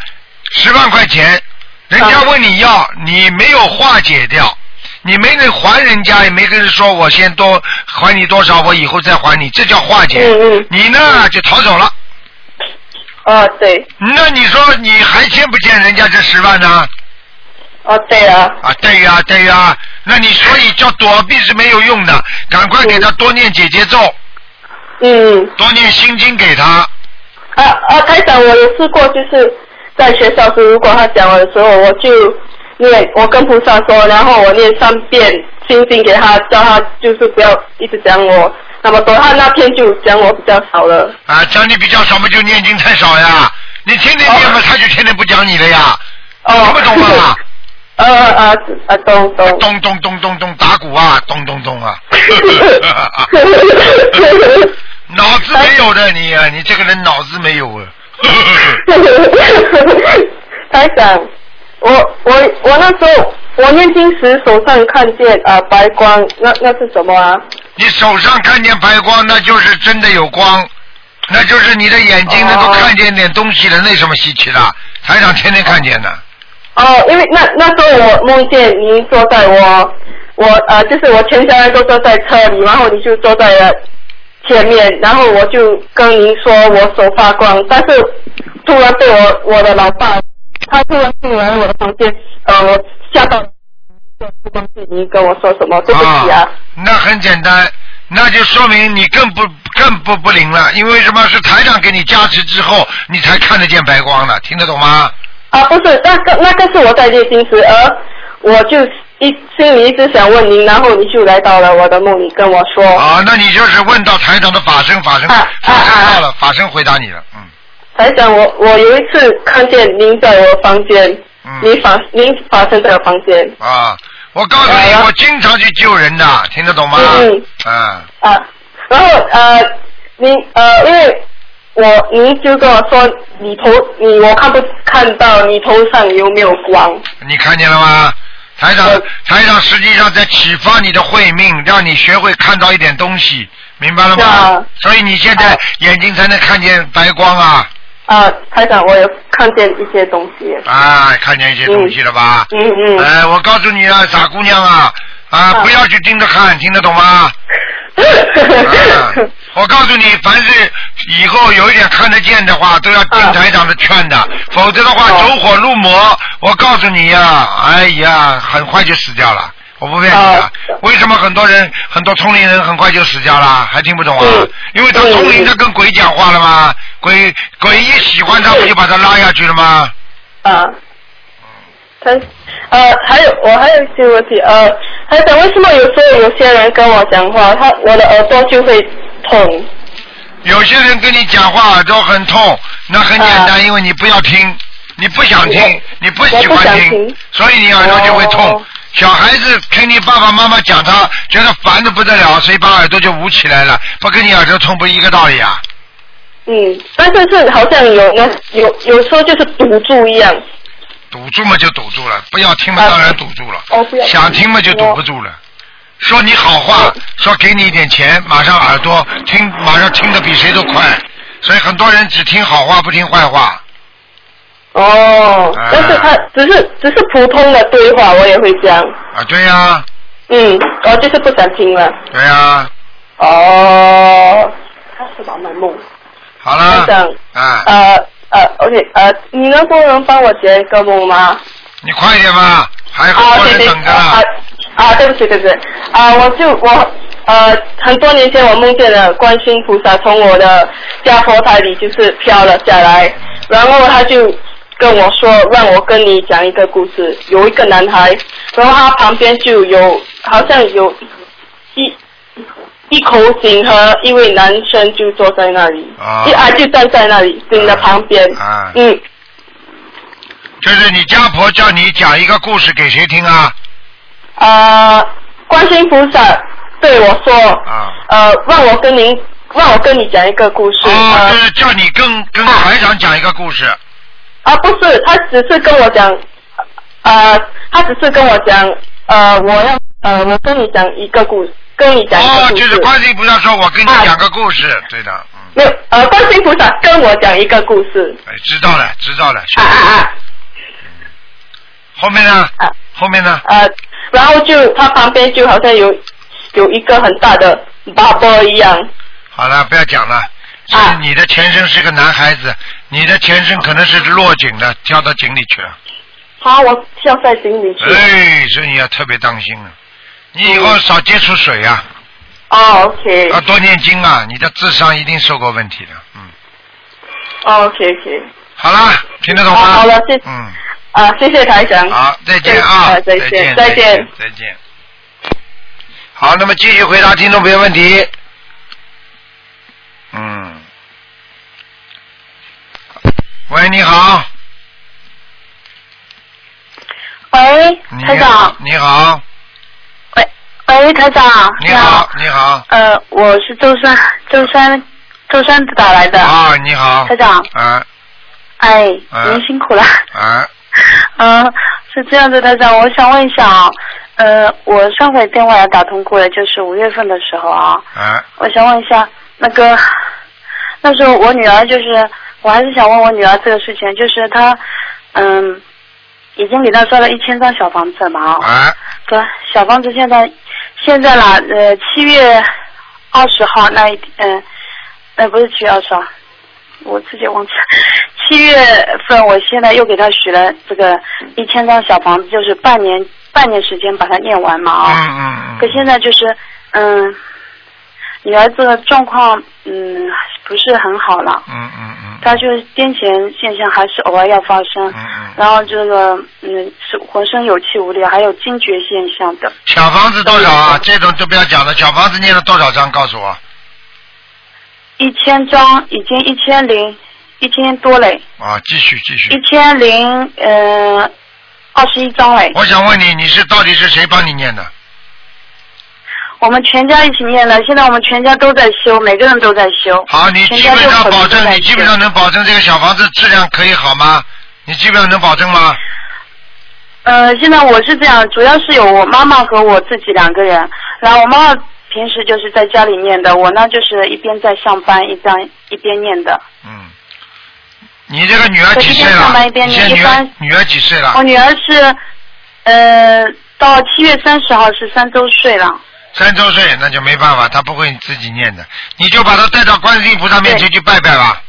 S2: 十万块钱，人家问你要，你没有化解掉，你没能还人家，也没跟人说我先多还你多少，我以后再还你，这叫化解。
S10: 嗯嗯。
S2: 你呢就逃走了。
S10: 哦，对。
S2: 那你说你还欠不欠人家这十万呢？
S10: 啊，对啊。
S2: 啊，对呀、对呀、那你所以叫躲避是没有用的，赶快给他多念姐姐咒。
S10: 嗯。
S2: 多念心经给他。
S10: 啊啊，台长，我有试过，就是在学校时，如果他讲我的时候，我就念，我跟菩萨说，然后我念三遍心经给他，叫他就是不要一直讲我那么多，他那天就讲我比较少了。
S2: 啊，讲你比较少嘛，就念经太少呀。你天天念嘛，他就天天不讲你了呀。
S10: 哦。
S2: 听不懂吗？<laughs>
S10: 呃呃呃，咚咚。
S2: 咚咚咚咚咚打鼓啊，咚咚咚啊。<laughs> 脑子没有的你啊，你这个人脑子没有啊。
S10: 台长，我我我那时候我念经时手上看见啊、呃白光，那那是什么啊？
S2: 你手上看见白光，那就是真的有光，那就是你的眼睛能够看见点东西了，那什么稀奇的？台长天天看见的。
S10: 哦，因为那那时候我梦见您坐在我我呃，就是我全家人都坐在车里，然后你就坐在了前面，然后我就跟您说我手发光，但是突然被我我的老爸他突然进来我的房间，呃，我吓到，不忘记您跟我说什么，对不起啊。
S2: 那很简单，那就说明你更不更不不灵了，因为什么是台长给你加持之后，你才看得见白光的，听得懂吗？
S10: 啊，不是，那个那个是我在练心时，而我就一心里一直想问您，然后你就来到了我的梦里跟我说。
S2: 啊，那你就是问到台长的法身，法身法身到了，法身回答你了，嗯。
S10: 台长，我我有一次看见您在我房间，您法您法身在我房间。
S2: 啊，我告诉你，我经常去救人的，听得懂吗？
S10: 嗯。
S2: 啊。
S10: 啊，然后呃，您呃，因为我您就跟我说，你头你我看不看到你头上有没有光？
S2: 你看见了吗？台长，台长实际上在启发你的慧命，让你学会看到一点东西，明白了吗？所以你现在眼睛才能看见白光啊。
S10: 啊，台长，我有看见一些东西。
S2: 啊，看见一些东西了吧？
S10: 嗯嗯。
S2: 哎，我告诉你啊，傻姑娘啊，啊，不要去盯着看，听得懂吗？<laughs> 我告诉你，凡是以后有一点看得见的话，都要听台长的劝的，否则的话走火入魔。我告诉你呀，哎呀，很快就死掉了。我不骗你的，为什么很多人很多聪明人很快就死掉了？还听不懂啊？因为他聪明，他跟鬼讲话了吗？鬼鬼一喜欢他，不就把他拉下去了吗？
S10: 啊。他呃，还有我还有一些问题呃，还想为什么有时候有些人跟我讲话，他我的耳朵就会痛？
S2: 有些人跟你讲话耳朵很痛，那很简单，因为你不要听，你不想听，你不喜欢听，所以你耳朵就会痛。小孩子听你爸爸妈妈讲，他觉得烦的不得了，所以把耳朵就捂起来了，不跟你耳朵痛不一个道理啊？
S10: 嗯，但是是好像有有有有时候就是堵住一样。
S2: 堵住嘛就堵住了，不要听嘛当然堵住了。
S10: 哦，不要。
S2: 想听嘛就堵不住了。说你好话，说给你一点钱，马上耳朵听，马上听得比谁都快。所以很多人只听好话不听坏话。
S10: 哦，但是他只是只是普通的对话，我也会讲。
S2: 啊，对呀。
S10: 嗯，我就是不想听了。
S2: 对呀。
S10: 哦，他是老卖梦。
S2: 好了。
S10: 台长。
S2: 啊。
S10: 呃呃，OK，呃，你能不能帮我解一个梦吗？
S2: 你快点吧，还有很多人等着。
S10: 啊啊，对不起，对不起。啊，我就我呃，很多年前我梦见了观世音菩萨从我的家佛台里就是飘了下来，然后他就。跟我说，让我跟你讲一个故事。有一个男孩，然后他旁边就有，好像有一一口井和一位男生就坐在那里，一啊就站在那里井的旁边。
S2: 啊。
S10: 嗯。
S2: 就是你家婆叫你讲一个故事给谁听啊？
S10: 啊，观音菩萨对我说。
S2: 啊。
S10: 呃，让我跟您，让我跟你讲一个故事。
S2: 啊，就是叫你跟跟台长讲一个故事。
S10: 啊，不是，他只是跟我讲，呃，他只是跟我讲，呃，我要，呃，我跟你讲一个故事，跟你讲一个故
S2: 事。哦，就是观音菩萨说，我跟你讲个故事，对的。
S10: 没有，呃，观音菩萨跟我讲一个故事。
S2: 哎，知道了，知道了。
S10: 啊啊啊！
S2: 后面呢？
S10: 啊。
S2: 后面呢？
S10: 呃，然后就他旁边就好像有有一个很大的巴波一样。
S2: 好了，不要讲了。是你的前身是个男孩子，你的前身可能是落井的，跳到井里去了。
S10: 好，我跳在井里去。
S2: 哎，所以你要特别当心啊，你以后少接触水呀。
S10: 哦，OK。
S2: 要多念经啊，你的智商一定受过问题的，嗯。
S10: 哦 OK，OK。
S2: 好了，听得懂吗？
S10: 好了，谢。
S2: 嗯。
S10: 啊，谢谢台长。
S2: 好，再见啊！
S10: 再见，
S2: 再
S10: 见，
S2: 再见。好，那么继续回答听众朋友问题。嗯，喂，你好。
S11: 喂，台长。
S2: 你好。
S11: 喂，喂，台长。
S2: 你好，你好。
S11: 呃，我是周山，周山，周山打来的。
S2: 啊，你好。
S11: 台长。
S2: 啊。
S11: 哎，您辛苦了。
S2: 啊。
S11: 嗯，<laughs> 是这样的，台长，我想问一下啊，呃，我上回电话也打通过了，就是五月份的时候啊。
S2: 啊。
S11: 我想问一下。那个那时候我女儿就是，我还是想问我女儿这个事情，就是她嗯，已经给她烧了一千张小房子了嘛啊。
S2: 哎。
S11: 对，小房子现在现在啦，呃，七月二十号那一嗯，呃，不是七月二十号，我自己忘记了。七月份，我现在又给他许了这个一千张小房子，就是半年半年时间把它念完嘛啊。
S2: 嗯嗯嗯。
S11: 可现在就是嗯，女儿这个状况嗯不是很好了。
S2: 嗯嗯嗯。
S11: 她就是癫痫现象还是偶尔要发生。
S2: 嗯嗯。
S11: 然后这个嗯是浑身有气无力，还有惊厥现象的。
S2: 小房子多少啊？这种就不要讲了。小房子念了多少张？告诉我。
S11: 一千张，已经一千零一千多嘞。
S2: 啊，继续继续。
S11: 一千零呃二十一张嘞。
S2: 我想问你，你是到底是谁帮你念的？
S11: 我们全家一起念的，现在我们全家都在修，每个人都在修。
S2: 好，你基本上保证，你基本上能保证这个小房子质量可以好吗？你基本上能保证吗？
S11: 呃，现在我是这样，主要是有我妈妈和我自己两个人，然后我妈妈平时就是在家里念的，我呢就是一边在上班，一边一边念的。
S2: 嗯。你这个女儿几岁了？女儿几岁了？
S11: 我女儿是，呃，到七月三十号是三周岁了。
S2: 三周岁那就没办法，她不会自己念的，你就把她带到观世音菩萨面前去拜拜吧。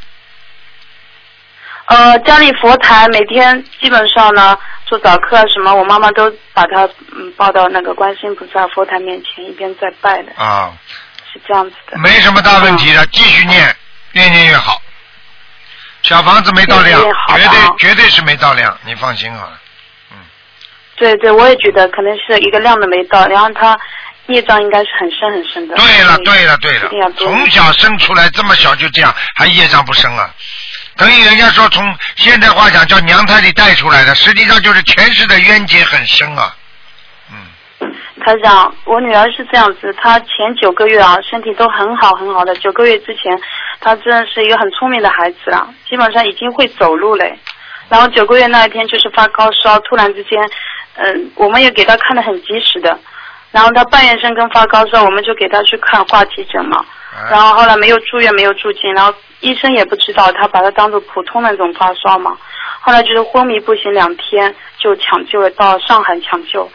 S11: 呃，家里佛台每天基本上呢做早课啊什么，我妈妈都把她嗯抱到那个观世音菩萨佛台面前一边在拜的。
S2: 啊。
S11: 是这样子的。
S2: 没什么大问题的，继续念，越念越好。小房子没到量，绝对绝对是没到量，你放心好了。
S11: 嗯对对，我也觉得可能是一个量都没到，然后他业障应该是很深很深的。
S2: 对了对了对了，从小生出来这么小就这样，还业障不深啊？等于人家说从现代话讲叫娘胎里带出来的，实际上就是前世的冤结很深啊。
S11: 台长，我女儿是这样子，她前九个月啊身体都很好很好的，九个月之前她真的是一个很聪明的孩子了，基本上已经会走路嘞。然后九个月那一天就是发高烧，突然之间。嗯，我们也给她看的很及时的，然后她半夜深更发高烧，我们就给她去看挂急诊嘛。然后后来没有住院，没有住进，然后医生也不知道，他把她当做普通的那种发烧嘛。后来就是昏迷不醒两天，就抢救了到上海抢救，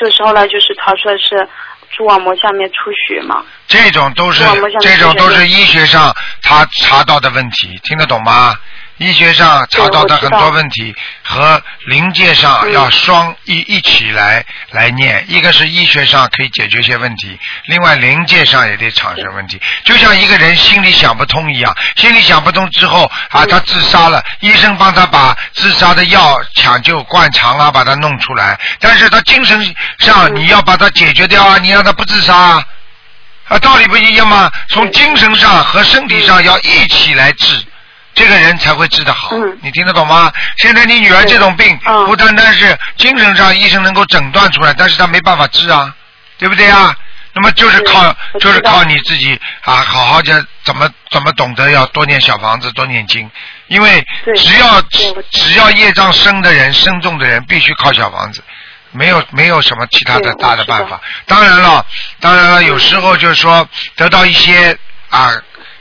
S11: 就是后来就是查出来是蛛网膜下面出血嘛。
S2: 这种都是这种都是医学上他查到的问题，听得懂吗？医学上查到的很多问题和灵界上要双一一起来来念，一个是医学上可以解决些问题，另外灵界上也得产生问题。就像一个人心里想不通一样，心里想不通之后啊，他自杀了，医生帮他把自杀的药抢救灌肠啊，把他弄出来。但是他精神上你要把他解决掉啊，你让他不自杀啊，啊，道理不一样吗？从精神上和身体上要一起来治。这个人才会治得好，你听得懂吗？现在你女儿这种病，不单单是精神上医生能够诊断出来，但是她没办法治啊，对不对啊？那么就是靠，就是靠你自己啊，好好的怎么怎么懂得要多念小房子，多念经，因为只要只要业障深的人、深重的人，必须靠小房子，没有没有什么其他的大的办法。当然了，当然了，有时候就是说得到一些啊。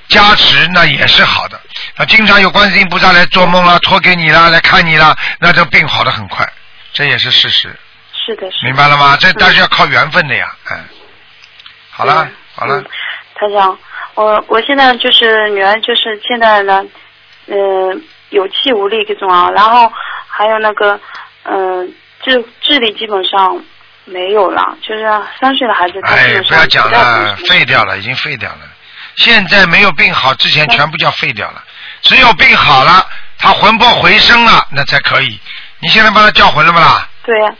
S2: 加持那也是好的，啊，经常有观世音菩萨来做梦啦，托给你啦，来看你啦，那这病好的很快，这也是事实。
S11: 是的，是。
S2: 明白了吗？这但是要靠缘分的呀，嗯。好了，好了。
S11: 台长，我我现在就是女儿，就是现在呢，嗯，有气无力这种啊，然后还有那个，嗯，智智力基本上没有了，就是三岁的孩子，
S2: 哎，不要讲了，废掉了，已经废掉了。现在没有病好之前全部叫废掉了，只有病好了，他魂魄回升了，那才可以。你现在帮他叫魂了不啦？
S11: 对呀。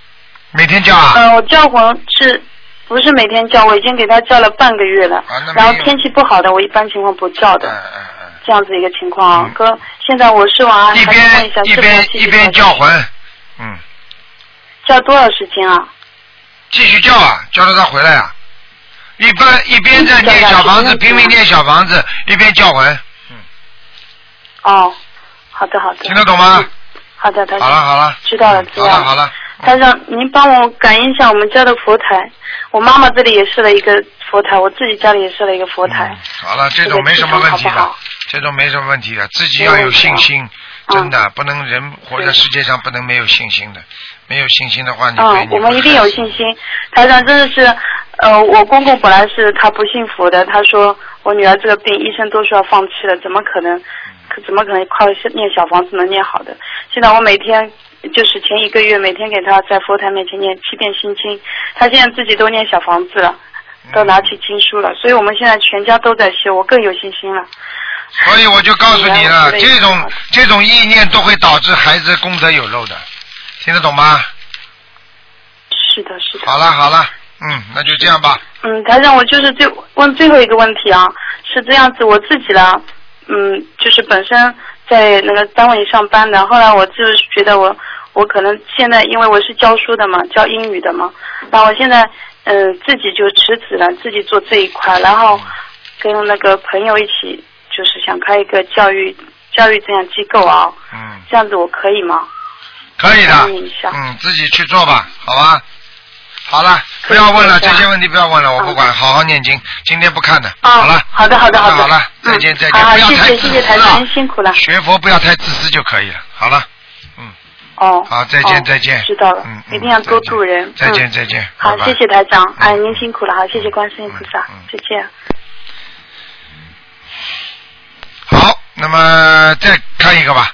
S2: 每天叫啊？
S11: 嗯，我叫魂是，不是每天叫？我已经给他叫了半个月了。啊，然后天气不好的，我一般情况不叫的。
S2: 嗯嗯嗯。
S11: 这样子一个情况啊，哥，现在我是往
S2: 一边一边一边叫魂，嗯。
S11: 叫多少时间啊？
S2: 继续叫啊，叫到他回来啊。一般一边在念小房子，拼命念小房子，一边叫魂。
S11: 嗯。哦，好的好的。
S2: 听得懂吗？
S11: 好的，台长。
S2: 好了好了。
S11: 知道了知道了。
S2: 好了好了。
S11: 台长，您帮我感应一下我们家的佛台。我妈妈这里也设了一个佛台，我自己家里也设了一个佛台。
S2: 好了，这种没什么问题的，这种没什么问题的，自己要有信心，真的不能人活在世界上不能没有信心的，没有信心的话，你会
S11: 嗯，我们一定有信心。台长真的是，呃，我公公本来是他不信佛的，他说我女儿这个病，医生都说要放弃了，怎么可能？可怎么可能靠念小房子能念好的？现在我每天就是前一个月每天给他在佛台面前念七遍心经，他现在自己都念小房子了，都拿起经书了，所以我们现在全家都在修，我更有信心了。
S2: 所以我就告诉你了，这种这种意念都会导致孩子功德有漏的，听得懂吗？
S11: 是的，是的。
S2: 好了好了，嗯，那就这样吧。
S11: 嗯，台长，我就是最问最后一个问题啊，是这样子，我自己啦，嗯，就是本身在那个单位里上班的，后来我就是觉得我我可能现在因为我是教书的嘛，教英语的嘛，那我现在嗯、呃自己就辞职了，自己做这一块，然后跟那个朋友一起，就是想开一个教育教育这样机构啊，
S2: 嗯，
S11: 这样子我可以吗？
S2: 可以的嗯，自己去做吧，好吧。好了，不要问了，这些问题不要问了，我不管，好好念经，今天不看的。好了，
S11: 好的，好的，好的，
S2: 好了，再见再见，
S11: 好好，
S2: 不要
S11: 谢谢谢谢台长，您，辛苦了。
S2: 学佛不要太自私就可以了。好了，嗯
S11: 哦。
S2: 好，再见
S11: 哦
S2: 再见。
S11: 知道了，
S2: 嗯
S11: 一定要多助人。
S2: 再见
S11: 嗯
S2: 再见。
S11: 好，谢谢台长，哎，您辛苦了，好，谢谢观世音菩萨，再见。
S2: 好，那么再看一个吧，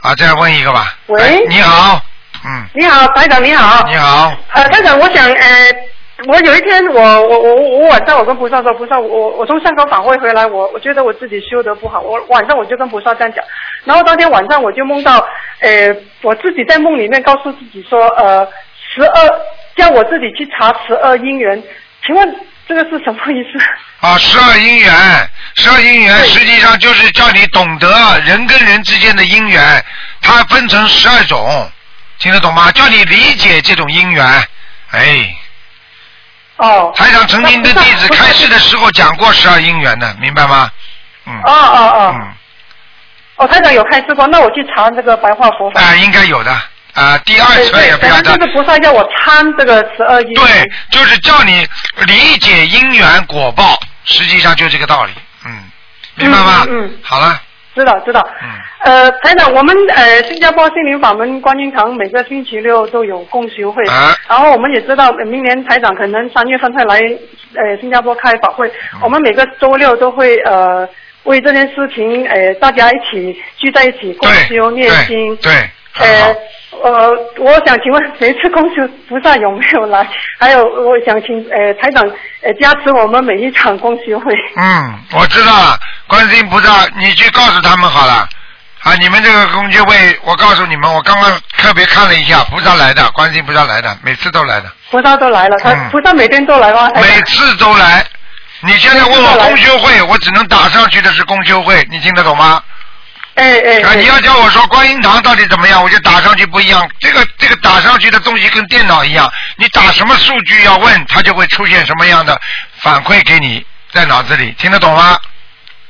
S2: 啊，再问一个吧。
S12: 喂
S2: 哎你好，嗯，
S12: 你好，台长你好。
S2: 你好。
S12: 呃，台长，我想呃，我有一天我我我我晚上我跟菩萨说，菩萨我我从香港返回回来，我我觉得我自己修得不好，我晚上我就跟菩萨这样讲，然后当天晚上我就梦到呃我自己在梦里面告诉自己说呃十二叫我自己去查十二姻缘，请问这个是什么意思？
S2: 啊，十二姻缘，十二姻缘实际上就是叫你懂得人跟人之间的姻缘，它分成十二种，听得懂吗？叫你理解这种因缘，哎。
S12: 哦。
S2: 台长曾经的弟子开示的时候讲过十二因缘的，明白吗？嗯。
S12: 哦哦哦。
S2: 嗯。
S12: 哦，台长有开示过，那我去查这个白话佛法。
S2: 啊，应该有的。啊，第二次也不要的
S12: 就。是菩萨叫我参这个十二因缘。
S2: 对，就是叫你理解因缘果报，实际上就这个道理。嗯，明白吗？
S12: 嗯嗯
S2: 好了，
S12: 知道知道。
S2: 嗯。
S12: 呃，台长，我们呃新加坡心灵法门观音堂每个星期六都有共修会，
S2: 啊
S12: 然后我们也知道呃明年台长可能三月份会来呃新加坡开法会，
S2: 嗯
S12: 我们每个周六都会呃为这件事情呃大家一起聚在一起共修念经。
S2: 对，
S12: 呃呃，我想请问，每次公修菩萨有没有来？<laughs> 还有，我想请呃台长呃加持我们每一场公修会。
S2: 嗯，我知道了，观世音菩萨，你去告诉他们好了。啊，你们这个公修会，我告诉你们，我刚刚特别看了一下，菩萨来的，观世音菩萨来的，每次都来的，
S12: 菩萨都来了，他、
S2: 嗯
S12: 菩萨每天都来吗？
S2: 每次都来。你现在问我公修会，我只能打上去的是公修会，你听得懂吗？
S12: 哎哎。
S2: 啊，你要叫我说观音堂到底怎么样，我就打上去不一样。这个这个打上去的东西跟电脑一样，你打什么数据要问，它就会出现什么样的反馈给你在脑子里，听得懂吗？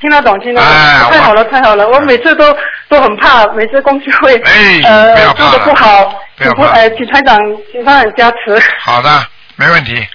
S12: 听得懂，听得懂，
S2: 哎
S12: 太好了，太好了！我每次都都很怕，每次公司会，
S2: 哎
S12: 呃做的不好，
S2: 不
S12: 呃，请台长，请台长加持，
S2: 好的，没问题，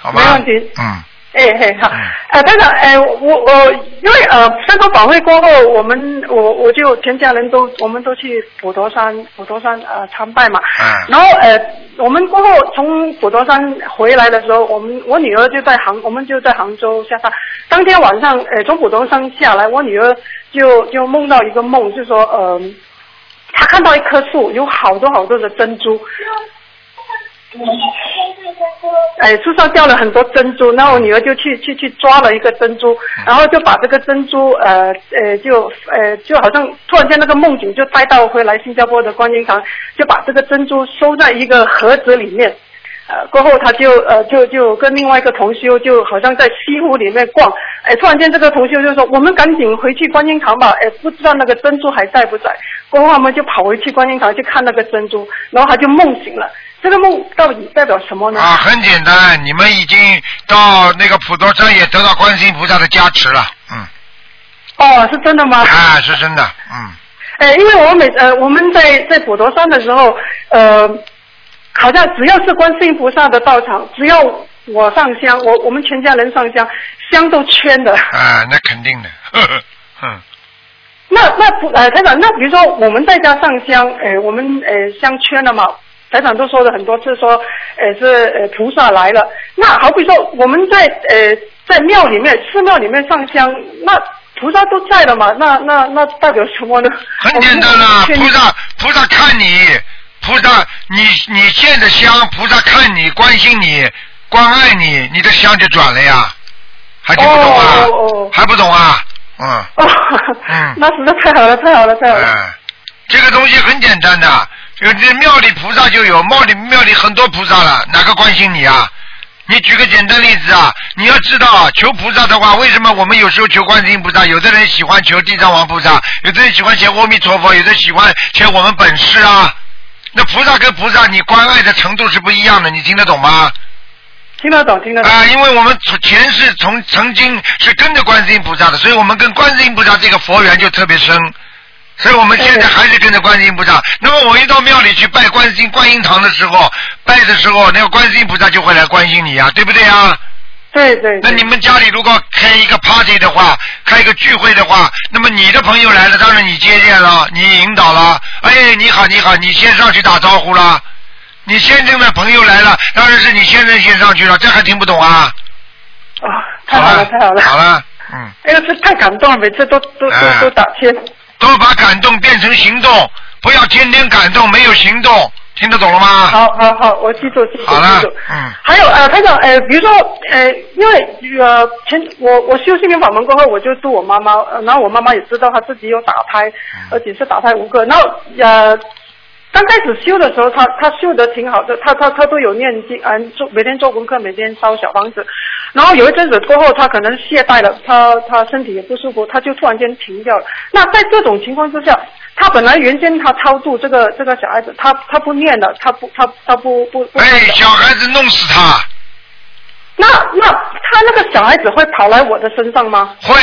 S2: 好吧？
S12: 没问题。
S2: 嗯，
S12: 哎嘿好，呃，班长，哎，我我因为呃，香港法会过后，我们我我就全家人都我们都去普陀山普陀山呃参拜嘛，
S2: 嗯
S12: 然后呃，我们过后从普陀山回来的时候，我们我女儿就在杭，我们就在杭州下山。当天晚上，呃，从普陀山下来，我女儿就就梦到一个梦，就说呃，她看到一棵树，有好多好多的珍珠。哎，树上掉了很多珍珠，然后我女儿就去去去抓了一个珍珠，然后就把这个珍珠呃呃就呃就好像突然间那个梦境就带到回来新加坡的观音堂，就把这个珍珠收在一个盒子里面。呃，过后他就呃就就跟另外一个同修就好像在西湖里面逛，哎，突然间这个同修就说我们赶紧回去观音堂吧，哎，不知道那个珍珠还在不在。过后他们就跑回去观音堂去看那个珍珠，然后他就梦醒了。这个梦到底代表什么呢？
S2: 啊，很简单，你们已经到那个普陀山也得到观世音菩萨的加持了，嗯。
S12: 哦，是真的吗？
S2: 啊，是真的，嗯。
S12: 哎，因为我每呃我们在在普陀山的时候，呃，好像只要是观世音菩萨的道场，只要我上香，我我们全家人上香，香都圈的。
S2: 啊，那肯定的，呵呵，嗯。
S12: 那那不呃，台长，那比如说我们在家上香，呃，我们呃香圈了嘛，台长都说了很多次说，呃是呃菩萨来了。那好比说我们在呃在庙里面寺庙里面上香，那菩萨都在了嘛？那那那代表什么呢？
S2: 很简单啦，菩萨菩萨看你，菩萨你你献的香，菩萨看你关心你关爱你，你的香就转了呀，还听不懂啊？
S12: 哦
S2: 还不懂啊？嗯。
S12: 哦，<laughs>
S2: 嗯。
S12: 那实在太好了，太好了，太好了。
S2: 嗯，这个东西很简单的，这个这庙里菩萨就有，庙里庙里很多菩萨了，哪个关心你啊？你举个简单例子啊，你要知道啊，求菩萨的话，为什么我们有时候求观世音菩萨，有的人喜欢求地藏王菩萨，有的人喜欢求阿弥陀佛，有的喜欢求我们本师啊。那菩萨跟菩萨，你关爱的程度是不一样的，你听得懂吗？
S12: 听得懂，听得懂。
S2: 啊、因为我们前世从曾经是跟着观世音菩萨的，所以我们跟观世音菩萨这个佛缘就特别深。所以我们现在还是跟着观世音菩萨。那么我一到庙里去拜观世音观音堂的时候，拜的时候，那个观世音菩萨就会来关心你呀、对不对啊？
S12: 对对。
S2: 那你们家里如果开一个 party 的话，开一个聚会的话，那么你的朋友来了，当然你接见了，你引导了，哎，你好你好，你先上去打招呼了。你先生的朋友来了，当然是你先生先上去了，这还听不懂啊？
S12: 啊，太好了，太好了。
S2: 好了，嗯。
S12: 哎呀，这太感动了，每次都都
S2: 哎
S12: 都都打切。
S2: 多把感动变成行动，不要天天感动没有行动，听得懂了吗？
S12: 好好好，我记住记住记住。
S2: 嗯。
S12: 还有呃，台长呃，比如说呃，因为呃前我我修心灵法门过后，我就度我妈妈，呃然后我妈妈也知道她自己有打胎，
S2: 嗯
S12: 而且是打胎无个，然后呃。刚开始修的时候，他他修的挺好的，他他他都有念经，嗯、做每天做功课，每天烧小房子。然后有一阵子过后，他可能懈怠了，他他身体也不舒服，他就突然间停掉了。那在这种情况之下，他本来原先他超度这个这个小孩子，他他不念了，他不他他不不不。
S2: 哎，小孩子弄死他。
S12: 那那他那个小孩子会跑来我的身上吗？
S2: 会。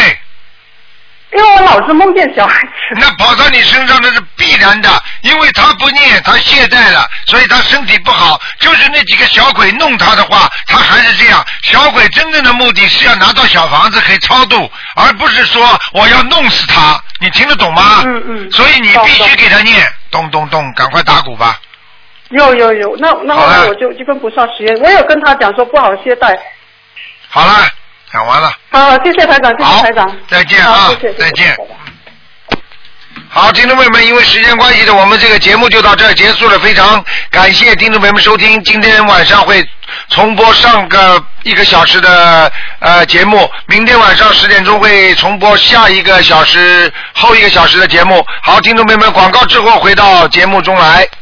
S12: 因为我老是梦见小孩子。
S2: 那跑到你身上那是必然的，因为他不念，他懈怠了，所以他身体不好。就是那几个小鬼弄他的话，他还是这样。小鬼真正的目的是要拿到小房子可以超度，而不是说我要弄死他。你听得懂吗？
S12: 嗯嗯。
S2: 所以你必须给他念，咚咚咚，赶快打鼓吧。
S12: 有有有，那那后来我就就跟菩萨许愿，我有跟他讲说不好懈怠。
S2: 好了，讲完了。
S12: 好，谢谢台长，谢谢台长。
S2: 再见啊
S12: 谢谢，
S2: 再见。好，听众朋友们，因为时间关系呢，我们这个节目就到这儿结束了。非常感谢听众朋友们收听，今天晚上会重播上个一个小时的呃节目，明天晚上十点钟会重播下一个小时后一个小时的节目。好，听众朋友们，广告之后回到节目中来。